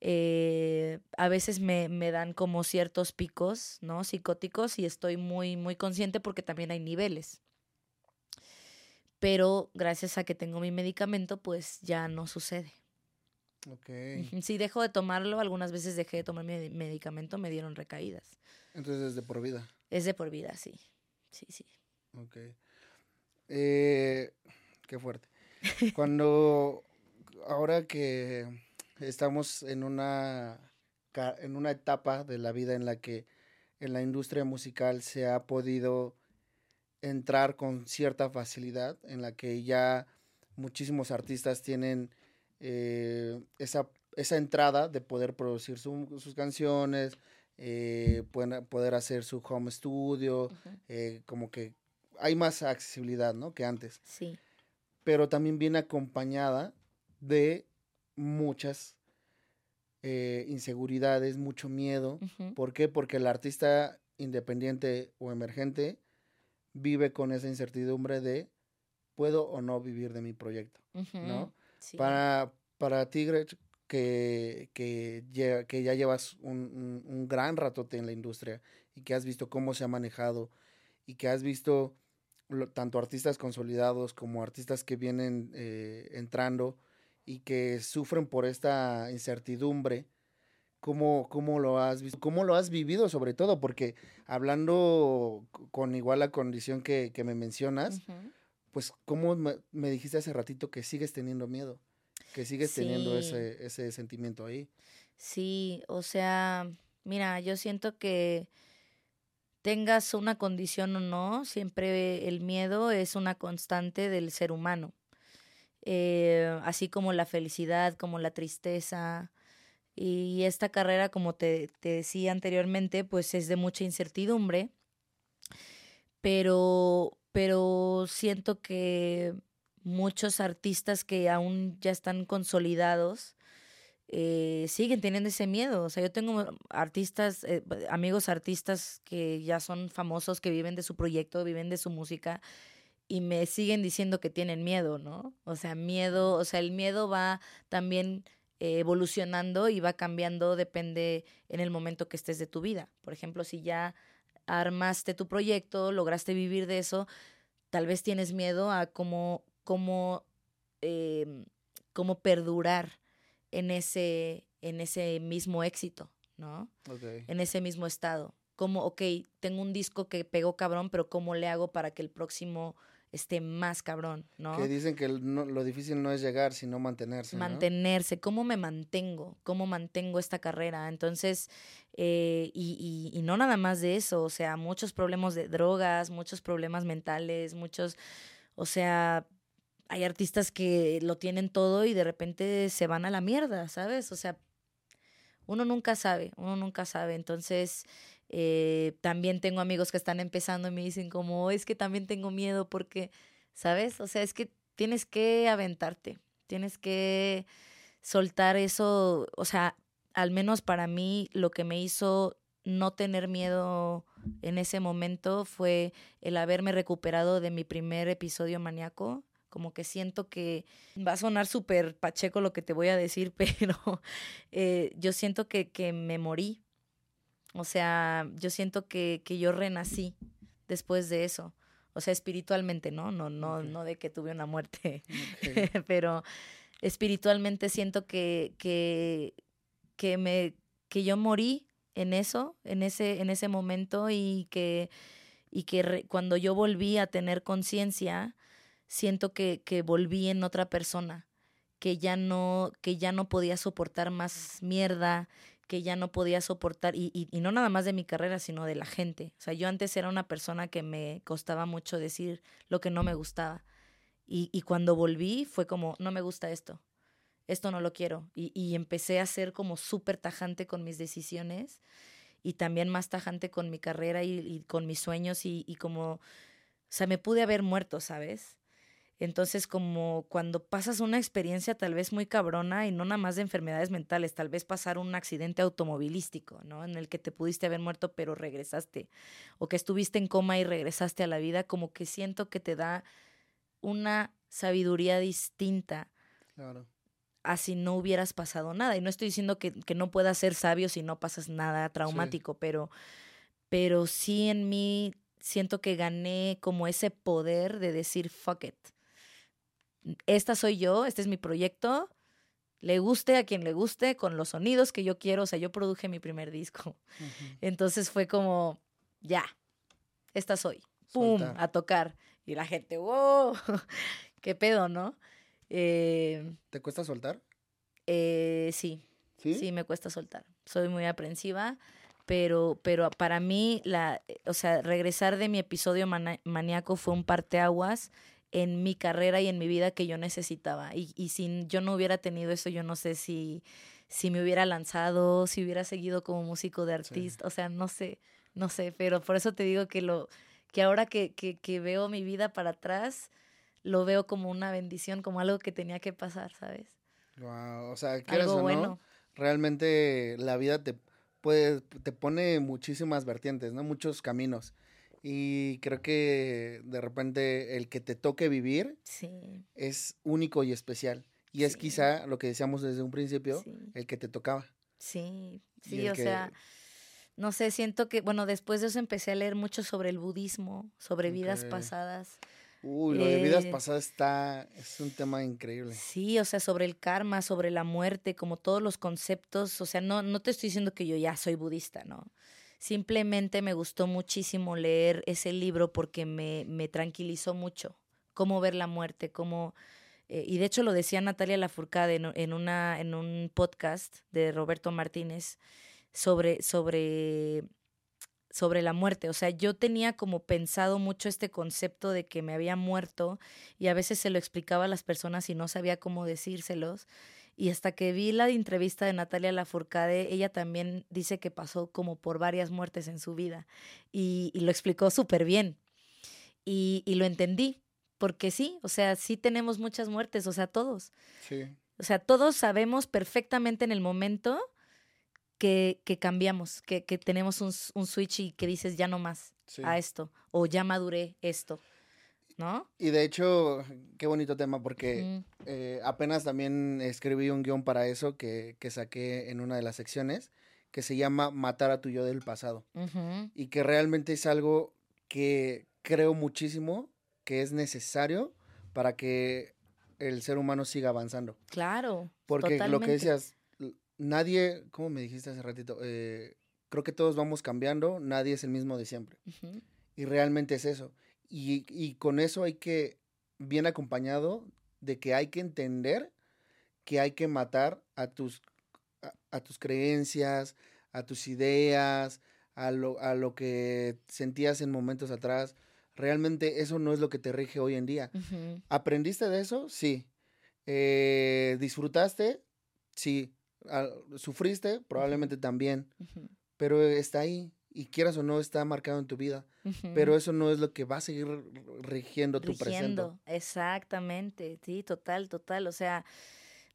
eh, a veces me, me dan como ciertos picos no psicóticos y estoy muy muy consciente porque también hay niveles. Pero gracias a que tengo mi medicamento pues ya no sucede Ok. Ujú, Si dejo de tomarlo, algunas veces dejé de tomar mi medicamento, me dieron recaídas. Entonces es de por vida. Es de por vida, sí. Sí, sí. Ok. Eh, qué fuerte. *laughs* Cuando, ahora que estamos en una, en una etapa de la vida en la que en la industria musical se ha podido entrar con cierta facilidad, en la que ya muchísimos artistas tienen eh, esa, esa entrada de poder producir su- sus canciones, eh, pueden- poder hacer su home studio, eh, como que hay más accesibilidad, ¿no? Que antes. Sí. Pero también viene acompañada de muchas inseguridades, mucho miedo. ¿Por qué? Porque el artista independiente o emergente vive con esa incertidumbre de puedo o no vivir de mi proyecto, ¿no? Sí. Para, para ti, Gretch, que, que, lle- que ya llevas un, un- un gran ratote en la industria y que has visto cómo se ha manejado y que has visto lo- tanto artistas consolidados como artistas que vienen eh, entrando y que sufren por esta incertidumbre, ¿cómo, cómo lo has visto? ¿Cómo lo has vivido sobre todo? Porque hablando con igual la condición que, me mencionas, pues ¿cómo me, dijiste hace ratito que sigues teniendo miedo? Que sigues teniendo ese, ese sentimiento ahí. Sí, o sea, mira, yo siento que tengas una condición o no, siempre el miedo es una constante del ser humano. Eh, así como la felicidad, como la tristeza. Y esta carrera, como te, te decía anteriormente, pues es de mucha incertidumbre. Pero, pero siento que muchos artistas que aún ya están consolidados, eh, siguen teniendo ese miedo. O sea, yo tengo artistas, eh, amigos artistas que ya son famosos, que viven de su proyecto, viven de su música y me siguen diciendo que tienen miedo, ¿no? O sea, miedo, o sea, el miedo va también eh, evolucionando y va cambiando, depende en el momento que estés de tu vida. Por ejemplo, si ya armaste tu proyecto, lograste vivir de eso, tal vez tienes miedo a cómo, cómo, em, cómo perdurar en ese, en ese mismo éxito, ¿no? En ese mismo estado. Como, ok, tengo un disco que pegó cabrón, pero ¿cómo le hago para que el próximo esté más cabrón, ¿no? Que dicen que lo difícil no es llegar, sino mantenerse. Mantenerse, ¿cómo me mantengo? ¿Cómo mantengo esta carrera? Entonces, eh, y, y, y, no nada más de eso, o sea, muchos problemas de drogas, muchos problemas mentales, muchos, o sea, hay artistas que lo tienen todo y de repente se van a la mierda, ¿sabes? O sea, uno nunca sabe, uno nunca sabe. Entonces, eh, también tengo amigos que están empezando y me dicen como, es que también tengo miedo porque, ¿sabes? O sea, es que tienes que aventarte, tienes que soltar eso, o sea, al menos para mí lo que me hizo no tener miedo en ese momento fue el haberme recuperado de mi primer episodio maníaco como que siento que va a sonar súper pacheco lo que te voy a decir, *laughs* pero eh, yo siento que, que, me morí. O sea, yo siento que, que yo renací después de eso. O sea, espiritualmente, ¿no? No, no, no de que tuve una muerte. *laughs* pero espiritualmente siento que, que, que, me, que yo morí en eso, en ese, en ese momento, y que, y que cuando yo volví a tener conciencia, siento que, que volví en otra persona, que ya no, que ya no podía soportar más mierda, que ya no podía soportar, y, no nada más de mi carrera, sino de la gente. O sea, yo antes era una persona que me costaba mucho decir lo que no me gustaba. Y, y cuando volví fue como, no me gusta esto, esto no lo quiero. Y, empecé a ser como súper tajante con mis decisiones y también más tajante con mi carrera y, con mis sueños y como, o sea, me pude haber muerto, ¿sabes? Entonces, como cuando pasas una experiencia tal vez muy cabrona y no nada más de enfermedades mentales, tal vez pasar un accidente automovilístico, ¿no? En el que te pudiste haber muerto pero regresaste, o que estuviste en coma y regresaste a la vida, como que siento que te da una sabiduría distinta. Claro. A si no hubieras pasado nada. Y no estoy diciendo que, que no puedas ser sabio si no pasas nada traumático, pero, pero sí en mí siento que gané como ese poder de decir fuck it esta soy yo, este es mi proyecto, le guste a quien le guste, con los sonidos que yo quiero, o sea, yo produje mi primer disco. Entonces fue como, ya, esta soy, ¡pum!, a tocar. Y la gente, wow, *laughs* qué pedo, ¿no? Eh, ¿Te cuesta soltar? Eh, sí, sí, sí, me cuesta soltar. Soy muy aprensiva, pero, pero para mí, la, o sea, regresar de mi episodio maníaco fue un parteaguas en mi carrera y en mi vida que yo necesitaba. Y, y si yo no hubiera tenido eso, yo no sé si, si me hubiera lanzado, si hubiera seguido como músico de artista, o sea, no sé, no sé, pero por eso te digo que lo que ahora que, que, que veo mi vida para atrás, lo veo como una bendición, como algo que tenía que pasar, ¿sabes? Wow, o sea, que algo bueno. realmente la vida te puede, te pone muchísimas vertientes, ¿no? Muchos caminos. Y creo que de repente el que te toque vivir es único y especial. Y es quizá lo que decíamos desde un principio, el que te tocaba. Sí, sí, o sea, no sé, siento que, bueno, después de eso empecé a leer mucho sobre el budismo, sobre vidas pasadas. Uy, lo de vidas eh, pasadas está, es un tema increíble. Sí, o sea, sobre el karma, sobre la muerte, como todos los conceptos, o sea, no, no te estoy diciendo que yo ya soy budista, ¿no? Simplemente me gustó muchísimo leer ese libro porque me, me tranquilizó mucho, cómo ver la muerte, cómo... Eh, y de hecho lo decía Natalia Lafourcade en, en, una, en un podcast de Roberto Martínez sobre, sobre sobre la muerte. O sea, yo tenía como pensado mucho este concepto de que me había muerto y a veces se lo explicaba a las personas y no sabía cómo decírselos. Y hasta que vi la entrevista de Natalia Lafourcade, ella también dice que pasó como por varias muertes en su vida y, lo explicó súper bien. Y, y, lo entendí, porque sí, o sea, sí tenemos muchas muertes, o sea, todos. Sí. O sea, todos sabemos perfectamente en el momento que, que cambiamos, que, que tenemos un, un, switch y que dices ya no más a esto, o ya maduré esto, ¿no? Y de hecho, qué bonito tema, porque eh, apenas también escribí un guion para eso que, que, saqué en una de las secciones, que se llama Matar a tu yo del pasado. Y que realmente es algo que creo muchísimo que es necesario para que el ser humano siga avanzando. Claro. Porque lo que decías, nadie, como me dijiste hace ratito, eh, creo que todos vamos cambiando, nadie es el mismo de siempre. Y realmente es eso. Y, y, con eso hay que, bien acompañado, de que hay que entender que hay que matar a tus, a, tus creencias, a tus ideas, a lo, a lo que sentías en momentos atrás. Realmente eso no es lo que te rige hoy en día. ¿Aprendiste de eso? Sí. Eh, ¿Disfrutaste? Sí sufriste, probablemente también, pero está ahí y quieras o no está marcado en tu vida, pero eso no es lo que va a seguir rigiendo tu rigiendo, presente. Exactamente, sí, total, total, o sea,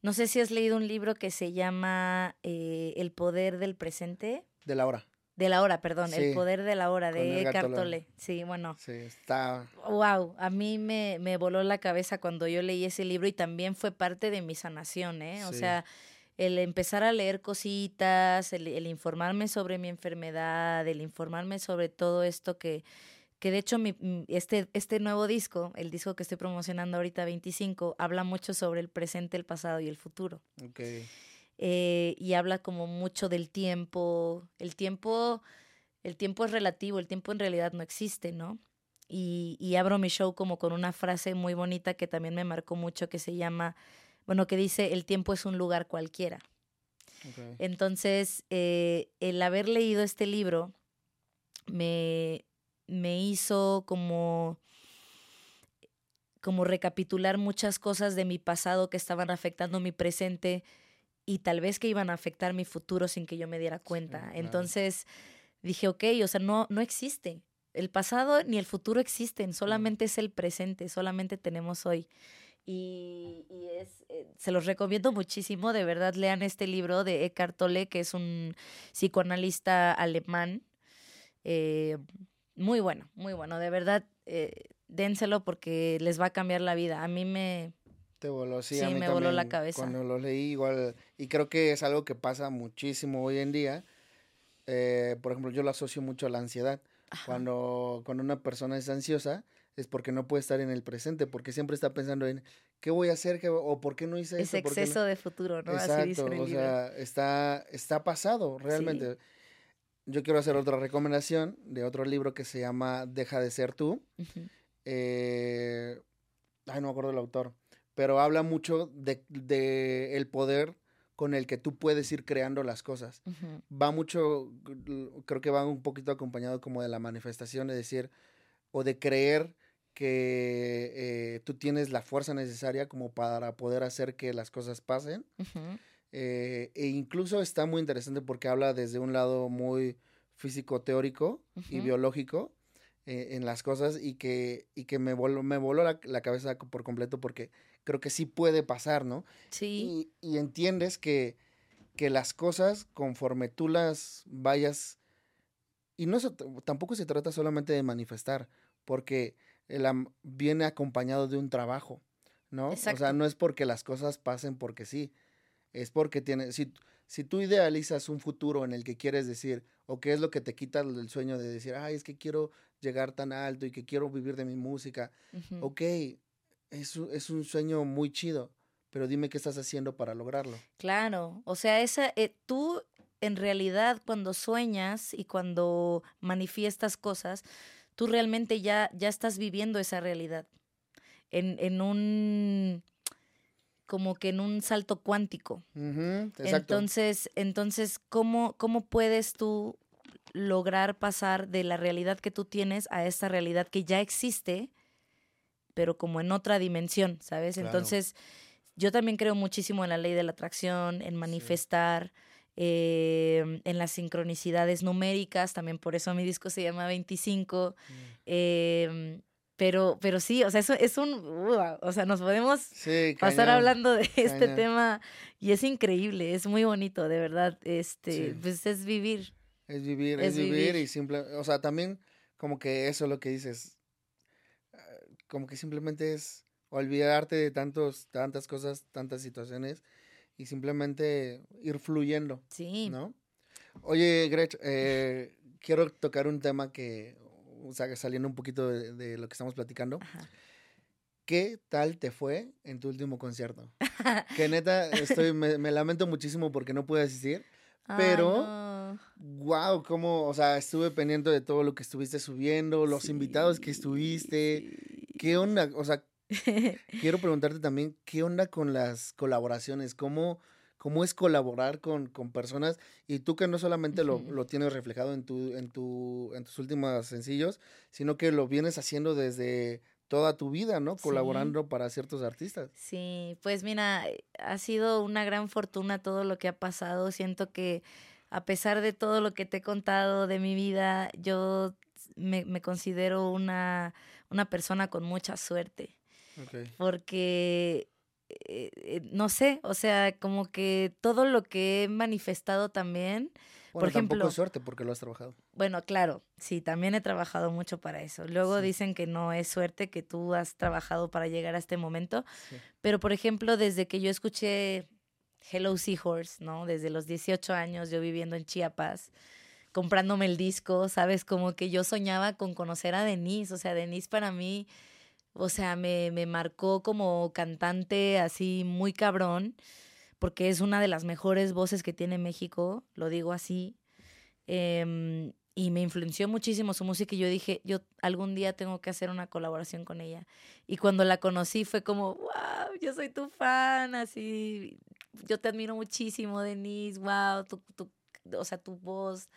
no sé si has leído un libro que se llama eh, El poder del presente. De la hora. De la hora, perdón, El poder de la hora de Eckhart Tolle. Sí, bueno. Sí, está. Wow, a mí me, me voló la cabeza cuando yo leí ese libro y también fue parte de mi sanación, ¿eh? O sea, el empezar a leer cositas, el, informarme sobre mi enfermedad, el informarme sobre todo esto que, que de hecho mi, este, este nuevo disco, el disco que estoy promocionando ahorita 25, habla mucho sobre el presente, el pasado y el futuro. Okay. Eh, y habla como mucho del tiempo. El tiempo, el tiempo es relativo, el tiempo en realidad no existe, ¿no? Y, y abro mi show como con una frase muy bonita que también me marcó mucho que se llama bueno, que dice, el tiempo es un lugar cualquiera. Entonces, eh, el haber leído este libro me, me hizo como como recapitular muchas cosas de mi pasado que estaban afectando mi presente y tal vez que iban a afectar mi futuro sin que yo me diera cuenta. Entonces dije, ok, o sea, no, no existe. El pasado ni el futuro existen, solamente es el presente, solamente tenemos hoy. Y, es, eh, se los recomiendo muchísimo, de verdad lean este libro de Eckhart Tolle, que es un psicoanalista alemán. Eh, muy bueno, muy bueno, de verdad, eh, dénselo porque les va a cambiar la vida. A mí me... Te voló, sí, a mí me voló la cabeza. Cuando lo leí igual, y creo que es algo que pasa muchísimo hoy en día. por ejemplo, yo lo asocio mucho a la ansiedad. Cuando, cuando una persona es ansiosa, es porque no puede estar en el presente, porque siempre está pensando en qué voy a hacer o por qué no hice Ese exceso de futuro, ¿no? Exacto, o sea, está, está pasado realmente. Yo quiero hacer otra recomendación de otro libro que se llama Deja de ser tú. Eh, ay, no me acuerdo del autor, pero habla mucho de, de, el poder con el que tú puedes ir creando las cosas. Va mucho, creo que va un poquito acompañado como de la manifestación, de decir, o de creer que eh, tú tienes la fuerza necesaria como para poder hacer que las cosas pasen. Eh, e incluso está muy interesante porque habla desde un lado muy físico teórico y biológico eh, en las cosas y que, y que me voló, me voló la, cabeza por completo porque creo que sí puede pasar, ¿no? Sí. Y, entiendes que, que las cosas conforme tú las vayas... Y no tampoco se trata solamente de manifestar, porque viene acompañado de un trabajo, ¿no? O sea, no es porque las cosas pasen porque sí, es porque tiene, si, si tú idealizas un futuro en el que quieres decir, o qué es lo que te quita el sueño de decir, ay, es que quiero llegar tan alto y que quiero vivir de mi música, ok, es, es un sueño muy chido, pero dime qué estás haciendo para lograrlo. Claro, o sea, esa, eh, tú en realidad cuando sueñas y cuando manifiestas cosas, tú realmente ya, ya estás viviendo esa realidad en, en un como que en un salto cuántico. entonces, entonces ¿cómo, ¿cómo puedes tú lograr pasar de la realidad que tú tienes a esta realidad que ya existe, pero como en otra dimensión, ¿sabes? Entonces, yo también creo muchísimo en la ley de la atracción, en manifestar, em, en las sincronicidades numéricas, también por eso mi disco se llama 25. Pero, pero sí, o sea, eso es un, o sea, nos podemos pasar hablando de este tema y es increíble, es muy bonito, de verdad, este, pues es vivir. Es vivir, es, vivir, y simple, o sea, también como que eso es lo que dices, ah, como que simplemente es olvidarte de tantos, tantas cosas, tantas situaciones y simplemente ir fluyendo. Sí. ¿No? Oye, Gretch, eh, *laughs* quiero tocar un tema que, o sea, saliendo un poquito de, lo que estamos platicando. ¿Qué tal te fue en tu último concierto? *laughs* que neta, estoy, me, lamento muchísimo porque no pude asistir, pero, wow, cómo, o sea, estuve pendiente de todo lo que estuviste subiendo, los invitados que estuviste, ¿qué onda? O sea, *laughs* quiero preguntarte también, ¿qué onda con las colaboraciones? ¿Cómo, cómo es colaborar con, con personas y tú que no solamente lo, lo, tienes reflejado en, tu, en, tu, en tus últimos sencillos, sino que lo vienes haciendo desde toda tu vida, ¿no? Colaborando para ciertos artistas. Sí, pues mira, ha sido una gran fortuna todo lo que ha pasado. Siento que a pesar de todo lo que te he contado de mi vida, yo me, me considero una, una persona con mucha suerte. Porque eh, eh, no sé, o sea, como que todo lo que he manifestado también. por ejemplo, tampoco es suerte porque lo has trabajado. Bueno, claro, sí, también he trabajado mucho para eso. Luego dicen que no es suerte que tú has trabajado para llegar a este momento. Pero, por ejemplo, desde que yo escuché Hello Seahorse, ¿no? Desde los 18 años, yo viviendo en Chiapas, comprándome el disco, ¿sabes? Como que yo soñaba con conocer a Denise. O sea, Denise para mí o sea, me, me marcó como cantante así muy cabrón, porque es una de las mejores voces que tiene México, lo digo así. Em, y me influenció muchísimo su música y yo dije, yo algún día tengo que hacer una colaboración con ella. Y cuando la conocí fue como, wow, yo soy tu fan, así, yo te admiro muchísimo, Denise, wow, tu, tu, o sea, tu voz.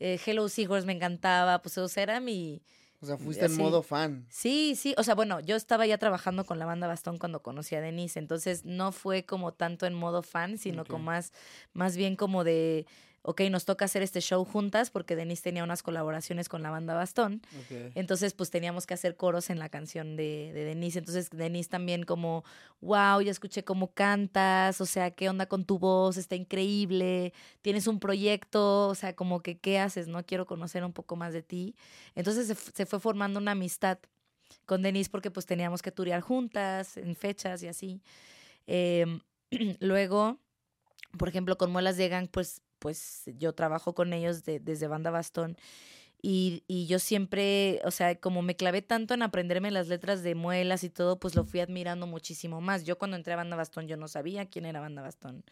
Eh, Hello Seahorse me encantaba, pues o sea, era mi, o sea, fuiste en modo fan. Sí, sí. O sea, bueno, yo estaba ya trabajando con la banda Bastón cuando conocí a Denise. Entonces no fue como tanto en modo fan, sino como más, más bien como de ok, nos toca hacer este show juntas porque Denise tenía unas colaboraciones con la banda Bastón. Entonces, pues teníamos que hacer coros en la canción de, de, Denise. Entonces, Denise también como, wow, ya escuché cómo cantas, o sea, ¿qué onda con tu voz? Está increíble, tienes un proyecto, o sea, como que, ¿qué haces? No quiero conocer un poco más de ti. Entonces, se, fue formando una amistad con Denise porque pues teníamos que turear juntas en fechas y así. Em, *clears throat* luego, por ejemplo, con Muelas de Gang, pues pues yo trabajo con ellos desde Banda Bastón. Y, y, yo siempre, o sea, como me clavé tanto en aprenderme las letras de muelas y todo, pues lo fui admirando muchísimo más. Yo cuando entré a Banda Bastón, yo no sabía quién era Banda Bastón.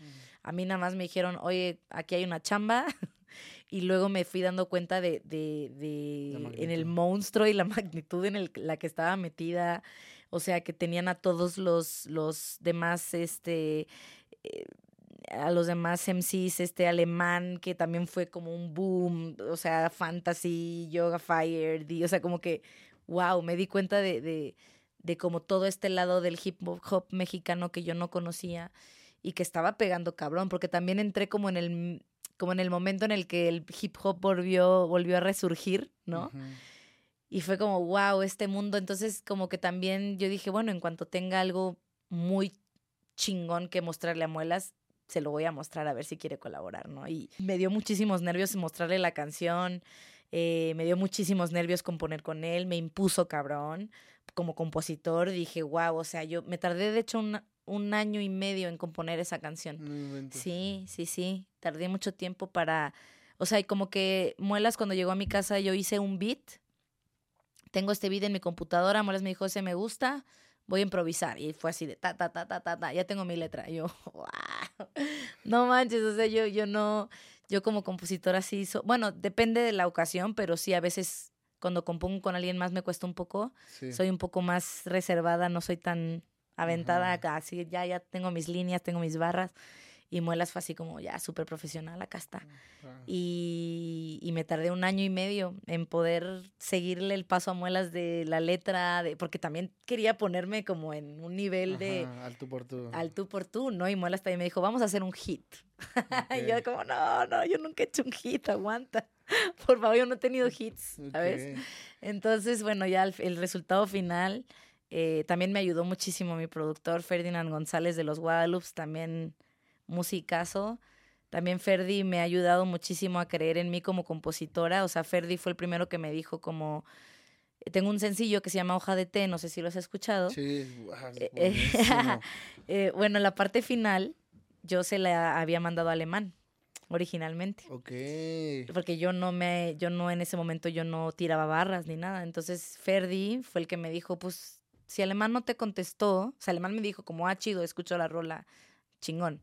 A mí nada más me dijeron, oye, aquí hay una chamba. *laughs* y luego me fui dando cuenta de, de, de en el monstruo y la *laughs* magnitud en el, la que estaba metida. O sea, que tenían a todos los, los demás, este... Eh, a los demás MCs, este alemán que también fue como un boom, o sea, fantasy, yoga fire, o sea, como que, wow, me di cuenta de, de, de como todo este lado del hip hop mexicano que yo no conocía y que estaba pegando cabrón, porque también entré como en el, como en el momento en el que el hip hop volvió, volvió a resurgir, ¿no? Y fue como, wow, este mundo. Entonces, como que también yo dije, bueno, en cuanto tenga algo muy chingón que mostrarle a Muelas, se lo voy a mostrar a ver si quiere colaborar, ¿no? Y me dio muchísimos nervios mostrarle la canción, eh, me dio muchísimos nervios componer con él, me impuso cabrón como compositor, dije, wow, o sea, yo me tardé de hecho un año y medio en componer esa canción. Sí, sí, sí. Tardé mucho tiempo para. O sea, y como que Muelas, cuando llegó a mi casa, yo hice un beat. Tengo este beat en mi computadora. Muelas me dijo, ese me gusta. Voy a improvisar. Y fue así de ta, ta, ta, ta, ta, ta. Ya tengo mi letra. Y yo, *laughs* wow. No manches. O sea, yo, yo no. Yo como compositora sí. bueno, depende de la ocasión, pero sí a veces cuando compongo con alguien más me cuesta un poco. Soy un poco más reservada. No soy tan aventada, así ya, ya tengo mis líneas, tengo mis barras. Y Muelas fue así como ya súper profesional, acá está. Mm, y, y, me tardé un año y medio en poder seguirle el paso a Muelas de la letra, de, porque también quería ponerme como en un nivel de... Al tú por tú. Al tú por tú, ¿no? Y Muelas también me dijo, vamos a hacer un hit. *laughs* y yo como, no, no, yo nunca he hecho un hit, aguanta. *laughs* por favor, yo no he tenido hits, ¿sabes? Entonces, bueno, ya el resultado final eh, también me ayudó muchísimo mi productor Ferdinand González de los Guadalupe, también musicazo. También Ferdi me ha ayudado muchísimo a creer en mí como compositora. O sea, Ferdi fue el primero que me dijo como... Tengo un sencillo que se llama Hoja de Té, no sé si lo has escuchado. Sí, eh, *laughs* eh, bueno, la parte final yo se la había mandado a alemán originalmente. Ok. Porque yo no me, yo no en ese momento yo no tiraba barras ni nada. Entonces Ferdi fue el que me dijo, pues si Alemán no te contestó, o sea, Alemán me dijo como, ah, chido, escucho la rola, chingón.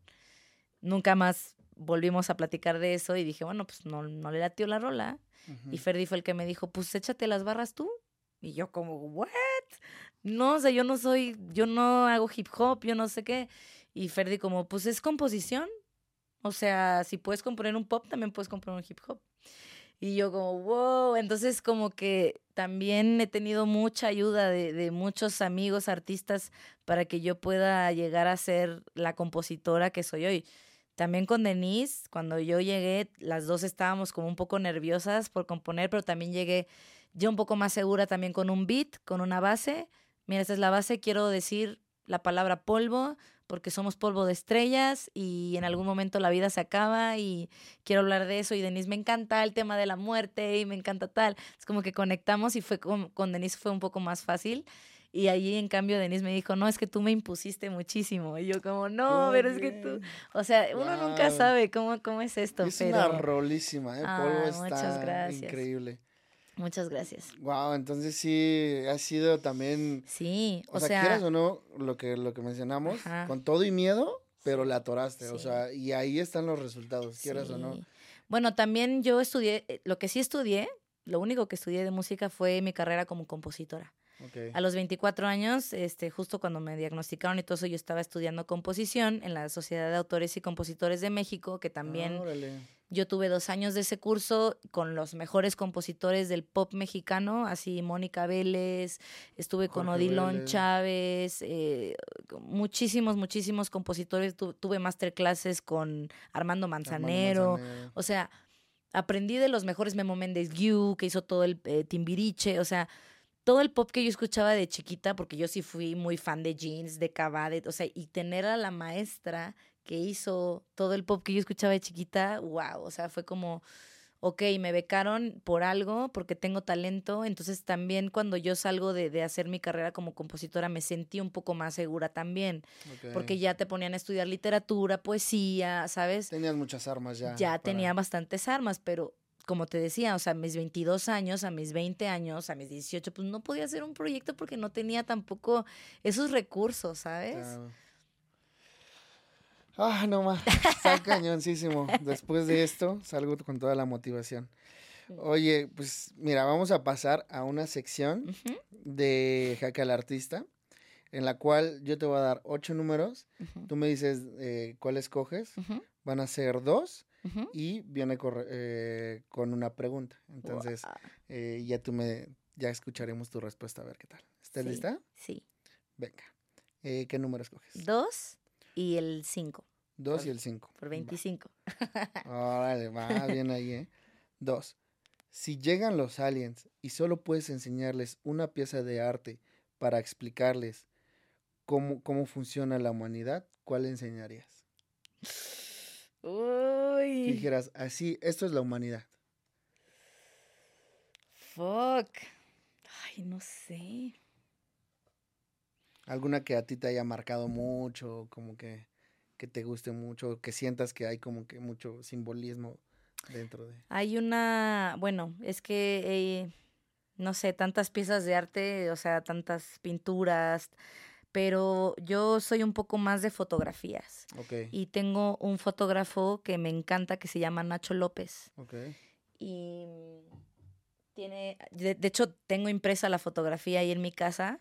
Nunca más volvimos a platicar de eso y dije, bueno, pues no, no le latió la rola. Y Ferdi fue el que me dijo, pues échate las barras tú. Y yo como, ¿what? No, o sea, yo no soy, yo no hago hip hop, yo no sé qué. Y Ferdi como, pues es composición. O sea, si puedes componer un pop, también puedes componer un hip hop. Y yo como, wow, entonces como que también he tenido mucha ayuda de, de, muchos amigos artistas para que yo pueda llegar a ser la compositora que soy hoy. También con Denise, cuando yo llegué, las dos estábamos como un poco nerviosas por componer, pero también llegué yo un poco más segura también con un beat, con una base. Mira, esta es la base, quiero decir la palabra polvo, porque somos polvo de estrellas y en algún momento la vida se acaba y quiero hablar de eso y Denise me encanta el tema de la muerte y me encanta tal. Es como que conectamos y fue con, con Denise fue un poco más fácil. Y allí, en cambio, Denise me dijo, no, es que tú me impusiste muchísimo. Y yo como, no, pero es que tú... O sea, uno nunca sabe cómo, cómo es esto. Es una rolísima, ¿eh? Polvo está muchas gracias. increíble. Muchas gracias. Wow, entonces sí ha sido también. Sí, o, sea, quieras o no, lo que, lo que mencionamos, con todo y miedo, pero la atoraste, o sea, y ahí están los resultados, quieras o no. Bueno, también yo estudié, eh, lo que sí estudié, lo único que estudié de música fue mi carrera como compositora. A los 24 años, este, justo cuando me diagnosticaron y todo eso, yo estaba estudiando composición en la Sociedad de Autores y Compositores de México, que también yo tuve dos años de ese curso con los mejores compositores del pop mexicano, así Mónica Vélez, estuve con Odilon Chávez, eh, muchísimos, muchísimos compositores, tuve masterclasses con Armando Manzanero, o sea, aprendí de los mejores Memo Méndez Guiu, que hizo todo el eh, Timbiriche, o sea, todo el pop que yo escuchaba de chiquita, porque yo sí fui muy fan de Jeans, de Cava, o sea, y tener a la maestra que hizo todo el pop que yo escuchaba de chiquita, wow, o sea, fue como, ok, me becaron por algo, porque tengo talento, entonces también cuando yo salgo de, de hacer mi carrera como compositora me sentí un poco más segura también, porque ya te ponían a estudiar literatura, poesía, ¿sabes? Tenías muchas armas ya. Ya tenía bastantes armas, pero como te decía, o sea, a mis 22 años, a mis 20 años, a mis 18, pues no podía hacer un proyecto porque no tenía tampoco esos recursos, ¿sabes? Ah, no más, está *laughs* cañoncísimo. Después de esto, salgo con toda la motivación. Oye, pues mira, vamos a pasar a una sección de Jaque al Artista, en la cual yo te voy a dar ocho números. Tú me dices eh, cuál escoges. Van a ser dos y viene eh, con una pregunta. Entonces, eh, ya tú me, ya escucharemos tu respuesta a ver qué tal. ¿Estás lista? Sí. Venga. Eh, ¿Qué número escoges? Dos y el cinco. Dos y el cinco. Por 25. Órale, va bien ahí, ¿eh? Dos. Si llegan los aliens y solo puedes enseñarles una pieza de arte para explicarles cómo, cómo funciona la humanidad, ¿cuál enseñarías? Uy. dijeras, así, esto es la humanidad. Fuck. Ay, no sé. ¿Alguna que a ti te haya marcado mucho, como que, que te guste mucho, que sientas que hay como que mucho simbolismo dentro de... Hay una, bueno, es que, eh, no sé, tantas piezas de arte, o sea, tantas pinturas, pero yo soy un poco más de fotografías. Ok, Y tengo un fotógrafo que me encanta que se llama Nacho López. ok. Y tiene, de, de hecho, tengo impresa la fotografía ahí en mi casa,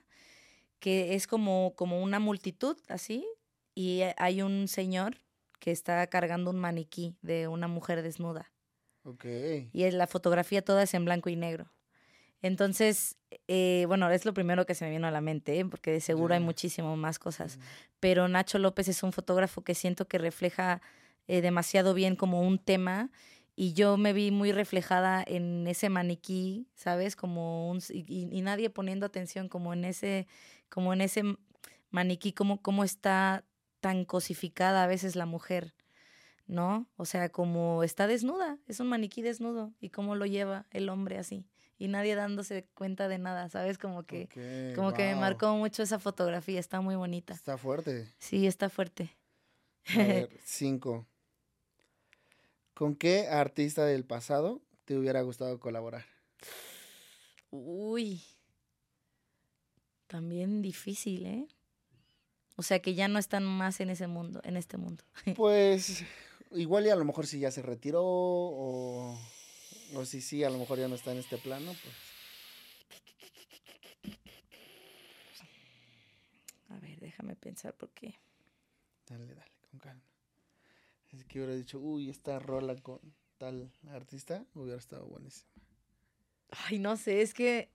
que es como, como una multitud, así, y hay un señor que está cargando un maniquí de una mujer desnuda. Y es- la fotografía toda es en blanco y negro. Entonces, eh, bueno, es lo primero que se me vino a la mente, ¿eh? porque de seguro hay Ya. muchísimo más cosas. Pero Nacho López es un fotógrafo que siento que refleja eh, demasiado bien como un tema y yo me vi muy reflejada en ese maniquí, ¿sabes? Como un, y, y- y nadie poniendo atención como en ese, como en ese maniquí, como, como está tan cosificada a veces la mujer, ¿no? O sea, como está desnuda, es un maniquí desnudo y cómo lo lleva el hombre así y nadie dándose cuenta de nada, ¿sabes? Como que, como que me marcó mucho esa fotografía, está muy bonita. Está fuerte. Sí, está fuerte. A ver, *laughs* cinco. ¿Con qué artista del pasado te hubiera gustado colaborar? Uy. También difícil, ¿eh? O sea, que ya no están más en ese mundo, en este mundo. *laughs* Pues igual y a lo mejor si ya se retiró o, o si sí, a lo mejor ya no está en este plano, pues A ver, déjame pensar por qué. dale, dale, con calma. Es que hubiera dicho, uy, esta rola con tal artista hubiera estado buenísima. Ay, no sé, es que...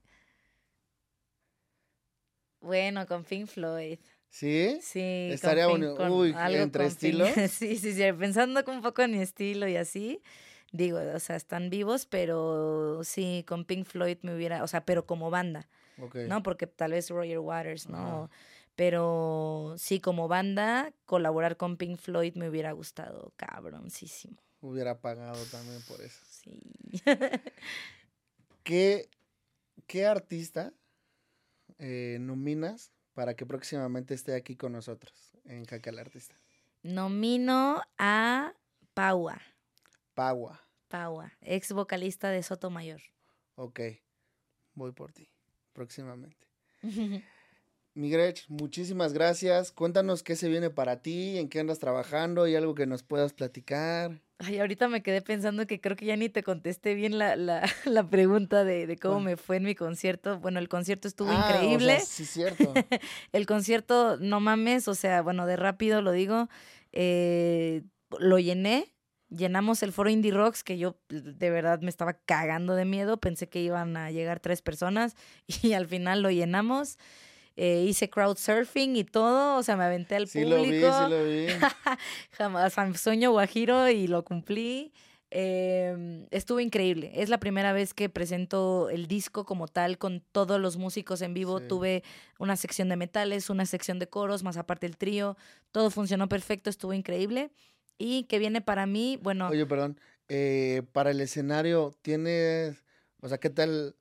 Bueno, con Pink Floyd. ¿Sí? Sí. Estaría con Uy, algo ¿entre estilos? *laughs* Sí, sí, sí. Pensando un poco en mi estilo y así. Digo, o sea, están vivos, pero sí, con Pink Floyd me hubiera... O sea, pero como banda. ¿no? Porque tal vez Roger Waters, ¿no? Pero sí, como banda, colaborar con Pink Floyd me hubiera gustado, cabroncísimo. Hubiera pagado también por eso. Sí. ¿Qué, qué artista eh, nominas para que próximamente esté aquí con nosotros en Jaque al Artista? Nomino a Paua, Pagua. Paua, ex vocalista de Sotomayor. Ok. Voy por ti. Próximamente. *laughs* Migrech, muchísimas gracias. Cuéntanos qué se viene para ti, en qué andas trabajando y algo que nos puedas platicar. Ay, ahorita me quedé pensando que creo que ya ni te contesté bien la, la, *laughs* la pregunta de, de cómo me fue en mi concierto. Bueno, el concierto estuvo Ah, o sea, increíble. sí, cierto. *laughs* El concierto, no mames, o sea, bueno, de rápido lo digo, eh, lo llené, llenamos el foro Indie Rocks, que yo de verdad me estaba cagando de miedo, pensé que iban a llegar tres personas *laughs* y al final lo llenamos. Eh, hice crowd surfing y todo, o sea, me aventé al Sí público. lo vi, sí lo vi. *laughs* Jamás, sueño guajiro y lo cumplí. Eh, estuvo increíble. Es la primera vez que presento el disco como tal con todos los músicos en vivo. Sí. Tuve una sección de metales, una sección de coros, más aparte el trío. Todo funcionó perfecto, estuvo increíble. Y que viene para mí, bueno, Oye, perdón. eh, para el escenario, ¿tienes. O sea, qué tal?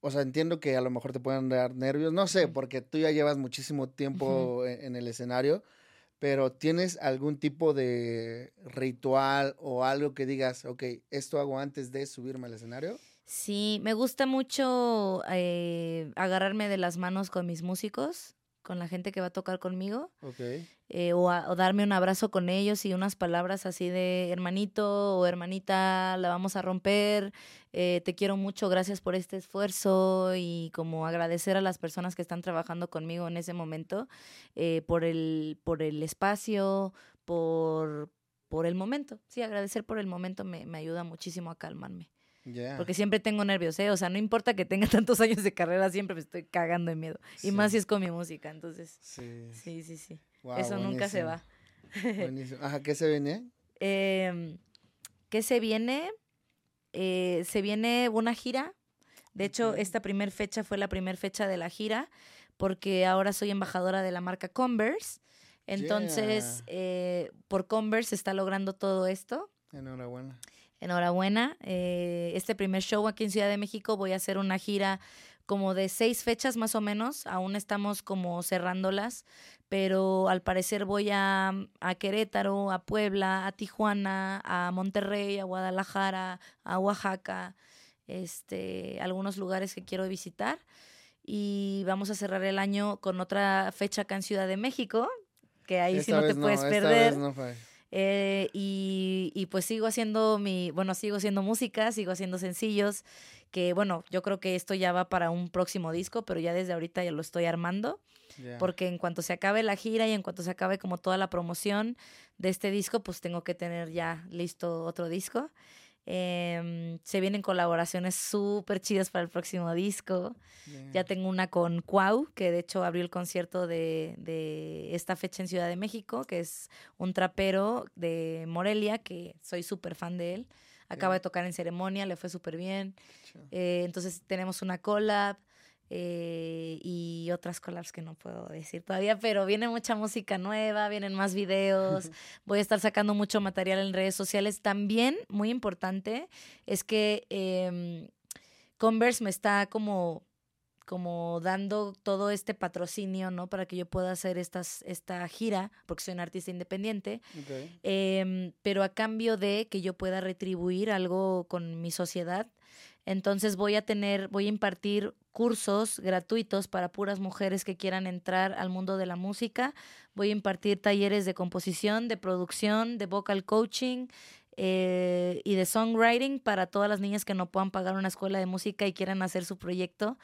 O sea, entiendo que a lo mejor te pueden dar nervios. No sé, porque tú ya llevas muchísimo tiempo en, en el escenario. Pero ¿tienes algún tipo de ritual o algo que digas, ok, esto hago antes de subirme al escenario? sí, me gusta mucho eh, agarrarme de las manos con mis músicos, con la gente que va a tocar conmigo. Eh, o, a- o darme un abrazo con ellos y unas palabras así de hermanito o hermanita, la vamos a romper, eh, te quiero mucho, gracias por este esfuerzo y como agradecer a las personas que están trabajando conmigo en ese momento eh, por, el, por el espacio, por, por el momento. Sí, agradecer por el momento me, me ayuda muchísimo a calmarme. Porque siempre tengo nervios, ¿eh? O sea, no importa que tenga *laughs* tantos años de carrera, siempre me estoy cagando de miedo. Y más si es con mi música, entonces... Sí. Sí, sí, Eso nunca se va. buenísimo. Ajá, ¿qué se viene? Em, ¿Qué se viene? Eh, se viene una gira. De hecho, esta primer fecha fue la primera fecha de la gira, porque ahora soy embajadora de la marca Converse. Entonces, eh, por Converse se está logrando todo esto. Enhorabuena. Enhorabuena. Eh, este primer show aquí en Ciudad de México voy a hacer una gira como de seis fechas más o menos, aún estamos como cerrándolas, pero al parecer voy a, a Querétaro, a Puebla, a Tijuana, a Monterrey, a Guadalajara, a Oaxaca, este, algunos lugares que quiero visitar. Y vamos a cerrar el año con otra fecha acá en Ciudad de México, que ahí sí no te puedes perder. Eh, y, y, pues sigo haciendo mi, bueno, sigo haciendo música, sigo haciendo sencillos, que bueno, yo creo que esto ya va para un próximo disco, pero ya desde ahorita ya lo estoy armando, porque en cuanto se acabe la gira y en cuanto se acabe como toda la promoción de este disco, pues tengo que tener ya listo otro disco. Em, se vienen colaboraciones súper chidas para el próximo disco. Ya tengo una con Cuau, que de hecho abrió el concierto de, de, esta fecha en Ciudad de México, que es un trapero de Morelia, que soy súper fan de él. Acaba de tocar en ceremonia, le fue súper bien. Eh, entonces tenemos una collab. Eh, y otras collabs que no puedo decir todavía, pero viene mucha música nueva, vienen más videos, *laughs* voy a estar sacando mucho material en redes sociales. También, muy importante, es que em, Converse me está como como dando todo este patrocinio, ¿no? Para que yo pueda hacer estas, esta gira, porque soy un artista independiente, em, pero a cambio de que yo pueda retribuir algo con mi sociedad. Entonces voy a tener, voy a impartir cursos gratuitos para puras mujeres que quieran entrar al mundo de la música. Voy a impartir talleres de composición, de producción, de vocal coaching, eh, y de songwriting para todas las niñas que no puedan pagar una escuela de música y quieran hacer su proyecto.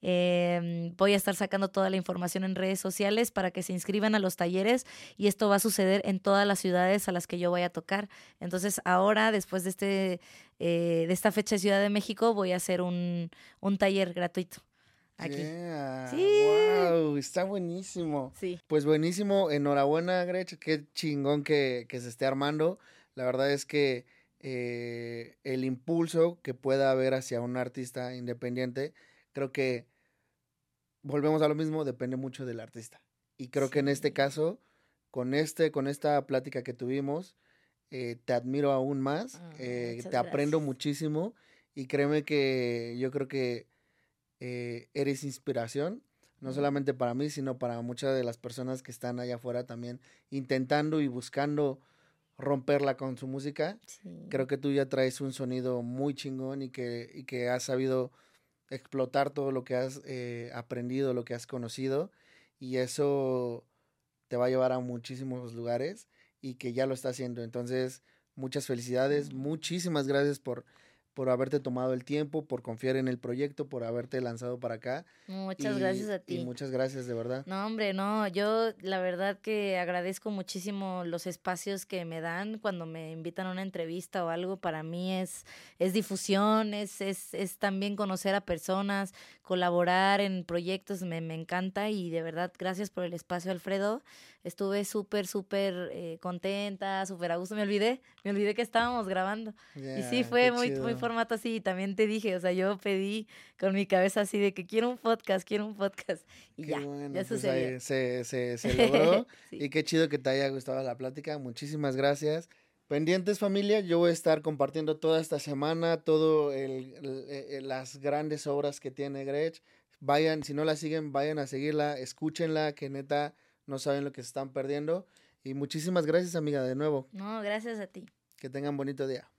Em, voy a estar sacando toda la información en redes sociales para que se inscriban a los talleres y esto va a suceder en todas las ciudades a las que yo voy a tocar. Entonces ahora, después de, este, eh, de esta fecha de Ciudad de México, voy a hacer un, un taller gratuito. Aquí. Sí. Wow, está buenísimo. Sí. Pues buenísimo. Enhorabuena, Grech. Qué chingón que, que se esté armando. La verdad es que eh, el impulso que pueda haber hacia un artista independiente, creo que volvemos a lo mismo, depende mucho del artista. Y creo que en este caso, con este, con esta plática que tuvimos, eh, te admiro aún más, ah, eh, te aprendo muchísimo y créeme que yo creo que eh, eres inspiración, no solamente para mí, sino para muchas de las personas que están allá afuera también intentando y buscando romperla con su música. Creo que tú ya traes un sonido muy chingón y que, y que has sabido explotar todo lo que has eh, aprendido, lo que has conocido y eso te va a llevar a muchísimos lugares y que ya lo está haciendo. Entonces, muchas felicidades, muchísimas gracias por por haberte tomado el tiempo, por confiar en el proyecto, por haberte lanzado para acá. Muchas gracias a ti. Y muchas gracias, de verdad. No, hombre, no, yo la verdad que agradezco muchísimo los espacios que me dan cuando me invitan a una entrevista o algo. Para mí es, es difusión, es, es, es también conocer a personas, colaborar en proyectos, me, me encanta y de verdad gracias por el espacio, Alfredo. Estuve súper, súper eh, contenta, súper a gusto. Me olvidé, me olvidé que estábamos grabando. y sí, fue muy, muy formato así. Y también te dije, o sea, yo pedí con mi cabeza así de que quiero un podcast, quiero un podcast. Y ya, ya pues sucedió. se, se, se, logró. *laughs* Y qué chido que te haya gustado la plática. Muchísimas gracias. Pendientes familia, yo voy a estar compartiendo toda esta semana todo el, el, las grandes obras que tiene Gretsch. Vayan, si no la siguen, vayan a seguirla, escúchenla, que neta no saben lo que se están perdiendo. Y muchísimas gracias, amiga, de nuevo. No, gracias a ti. Que tengan bonito día.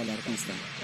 al artista.